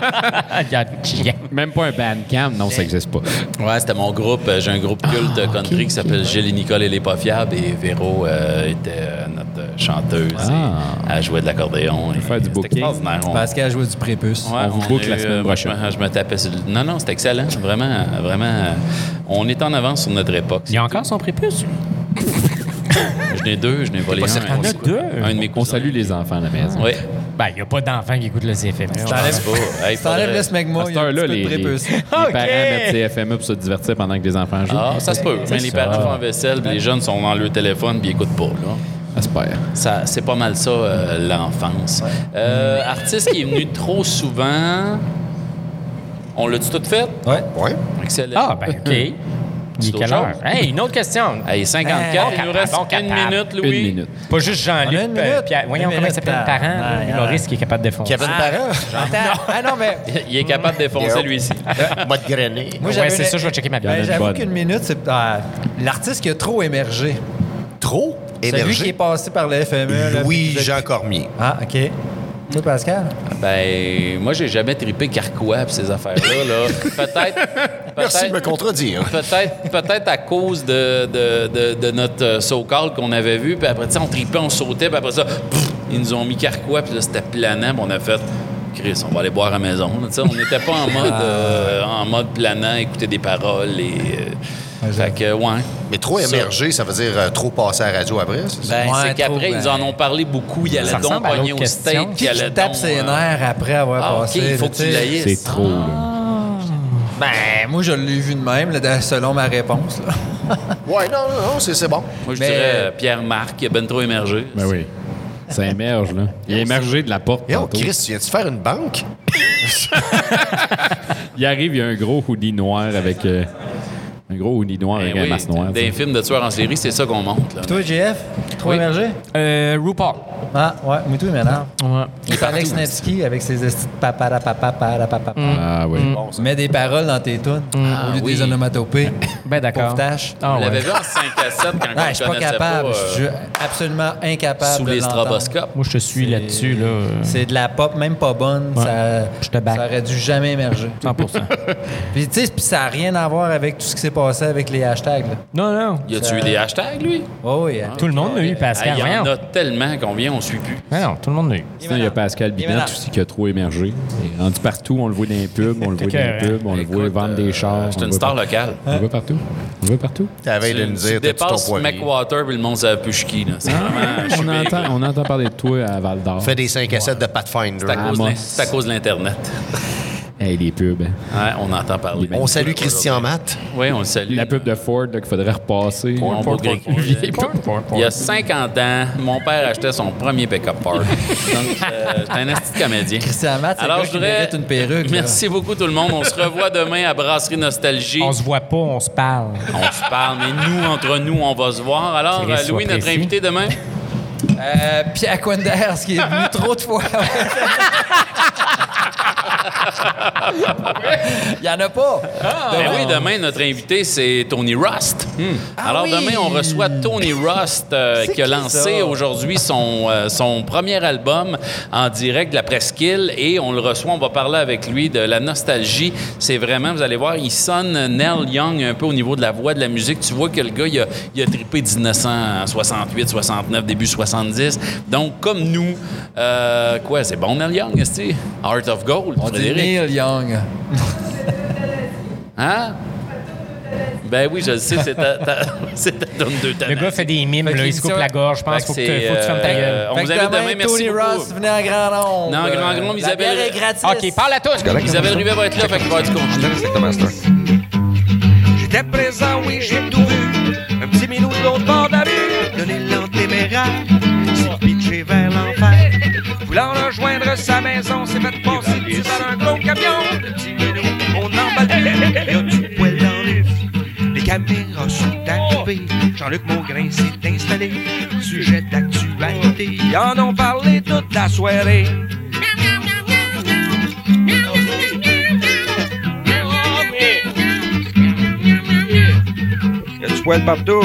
Même pas un bandcamp, non, ça n'existe pas. Ouais, c'était mon groupe. Euh, J'ai un groupe culte Ah, country qui s'appelle Gilles et Nicole et les pas fiables. Et Véro euh, était euh, notre chanteuse. Ah. Et elle jouait de l'accordéon. et faire du booking? On- Pascal jouait du prépuce. Ouais, On vous boucle la semaine prochaine. Je, me- je me tapais sur le- Non, non, c'était excellent. Vraiment, vraiment. On est en avance sur notre époque. Il y a encore son prépuce? Je n'ai deux, je n'ai un. certain. Un, deux. un de mes On salue les enfants à la maison. Oui. Ben, il n'y a pas d'enfants qui écoutent le CFM. Je pense pas. Hey, Si t'enlèves le smegma, il y a un petit peu les, de les- prépuce. les Ok. parents mettent ces FME pour se divertir pendant que les enfants jouent. Ah, ça se peut. Mais les parents font la vaisselle, puis les jeunes sont dans leur téléphone, puis ils écoutent pas. Là. J'espère. Ça, c'est pas mal ça, euh, l'enfance. Euh, artiste qui est venu trop souvent. On l'a-tu tout fait? Ouais. Ouais. Excellent. Ah, ben, OK. Il quelle heure? Hey, une autre question. Hey, 54, Bon il nous reste bon une capable. minute, Louis. Une minute. Pas juste Jean-Luc. Une euh, minute. Pierre- voyons Une comment il s'appelle le ah. parent, Ah, l'humoriste qui est capable de défoncer. Kevin Parent? Ah non, mais Il est capable de défoncer lui aussi. Mode grené. moi, Ouais, j'avais c'est ça, je vais checker ma Ben, une J'avoue qu'une minute, c'est ah, l'artiste qui a trop émergé. Trop Celui qui est émergé. passé par le FME. Louis-Jean Cormier. Ah, OK. Toi, Pascal? Ben, moi, j'ai jamais trippé Carquois pis ces affaires-là. Là. Peut-être. Merci de me contredire. Peut-être, peut-être à cause de, de, de, de notre euh, so-call qu'on avait vu, puis après, tu sais, on tripait, on sautait, puis après ça, pff, ils nous ont mis carquois, puis là, c'était planant, puis on a fait, Chris, on va aller boire à la maison. là. On n'était pas en mode, euh, en mode planant, écouter des paroles et. euh, fait que, ouais. Mais trop émergé, ça veut dire euh, trop passer à la radio après, c'est ça? Ben, Ouais, c'est qu'après, ils ben. en ont parlé beaucoup. Il ressemble à pogner l'autre au question. steak, Qui il allait qui tape donc, ses euh, nerfs après avoir Ah, OK, passé? il faut là, que tu tu sais? l'ailles. C'est trop, là. Ben, moi, je l'ai vu de même, là, selon ma réponse. là. Ouais, non, non, non, c'est c'est bon. Moi, je Mais- dirais euh, Pierre-Marc, qui a ben trop émergé. Ben oui. Ça émerge, là. Il a émergé de la porte. Et oh, tantôt. Chris, tu viens-tu faire une banque? Il arrive, il y a un gros hoodie noir avec. euh, un gros hoodie noir Ben avec un masque noir. Dans les films de tueurs en série, c'est ça qu'on monte. Là. Toi, JF? Trop émergé? Euh, RuPaul. Ah, ouais, mais toi, maintenant. Ouais. C'est Alex Nevsky avec ses estis de papa, papa, papa, papa. Ah oui. Mets des paroles dans tes tunes au lieu Ah, oui. des onomatopées. Ben, d'accord. Pauvre tâche. Ah, On ouais. l'avait vu en 5 à 7 quand on je suis pas connaissait capable. pas, Je euh, suis absolument incapable sous de les stroboscopes. Moi, je te suis là-dessus, là. C'est de la pop, même pas bonne. Ouais. Ça, Je te back. ça aurait dû jamais émerger. 100 Puis, tu sais, puis ça n'a rien à voir avec tout ce qui s'est passé avec les hashtags. Là. Non, non. Y a-tu eu des hashtags, lui? Oh, oui. hein. Tout le monde l'a eu, Pascal. Ah, Il y en a tellement qu'on vient, on suit plus. Non, non, tout le monde l'a eu. Sinon, il y a Pascal maintenant. aussi qui a trop émergé. Est rendu partout. On le voit dans les pubs, on le voit dans les pubs, on le voit Écoute, vendre des euh, chars. C'est on une star locale. On le voit partout. On le voit partout. T'avais de nous tu dire, t'as-tu ton dépasses poirier? McWater puis le monde savait plus qui, suis On entend, on entend parler de toi à Val d'Or. Fais des 5 à 7 de Pathfinder. C'est à cause de l'Internet. Hey, les pubs. hein. Ouais, on entend parler. On salue Christian Matt. Oui, on le salue. La pub de Ford qu'il faudrait repasser. Gris. Il y a 50 ans, mon père achetait son premier pick-up Ford. Donc, euh, c'est un esti de comédien. Christian Matt, c'est Alors, je une perruque. là. Merci beaucoup tout le monde. On se revoit demain à Brasserie Nostalgie. On se voit pas, on se parle. On se parle, mais nous, entre nous, on va se voir. Alors, euh, Louis, notre précis. invité demain? Euh, Pierre Quenders, qui est venu trop de fois. Il y en a pas. Ben oui, demain, notre invité, c'est Tony Rust. Alors, Ah oui! demain, on reçoit Tony Rust, euh, qui a qui, lancé aujourd'hui son, euh, son premier album en direct de la Presqu'île. Et on le reçoit, on va parler avec lui de la nostalgie. C'est vraiment, vous allez voir, il sonne Neil Young un peu au niveau de la voix, de la musique. Tu vois que le gars, il a, il a trippé 1968, 69, début 70. Donc, comme nous, euh, quoi, c'est bon Neil Young, est-ce que Art of Gold, On dit Frédéric. Neil Young. Hein? Ben oui, je le sais, c'est ta, ta, c'est ta donne de talent. Le gars fait des mimes, Fait là, il se coupe la gorge. Je pense faut que, c'est, faut que tu fermes ta euh, gueule. on vous invite demain, merci Tony. Ross, venez en grand nombre. Non, en grand nombre, La Isabelle- est gratis. OK, parle à tous. Isabelle Rivet va être là, fait qu'il va être du. J'étais présent, oui, j'ai tout vu. Un petit minou de l'autre bord de la rue, de l'élan téméraire, s'est pitché vers l'enfer. Voulant rejoindre sa maison, s'est fait passer dessus par un gros camion. On emballe plus, il y a du poil dans le Les caméras sont activées, Jean-Luc Maugrain s'est installé. Sujet d'actualité, ils en ont parlé toute la soirée. Il y a du poil partout.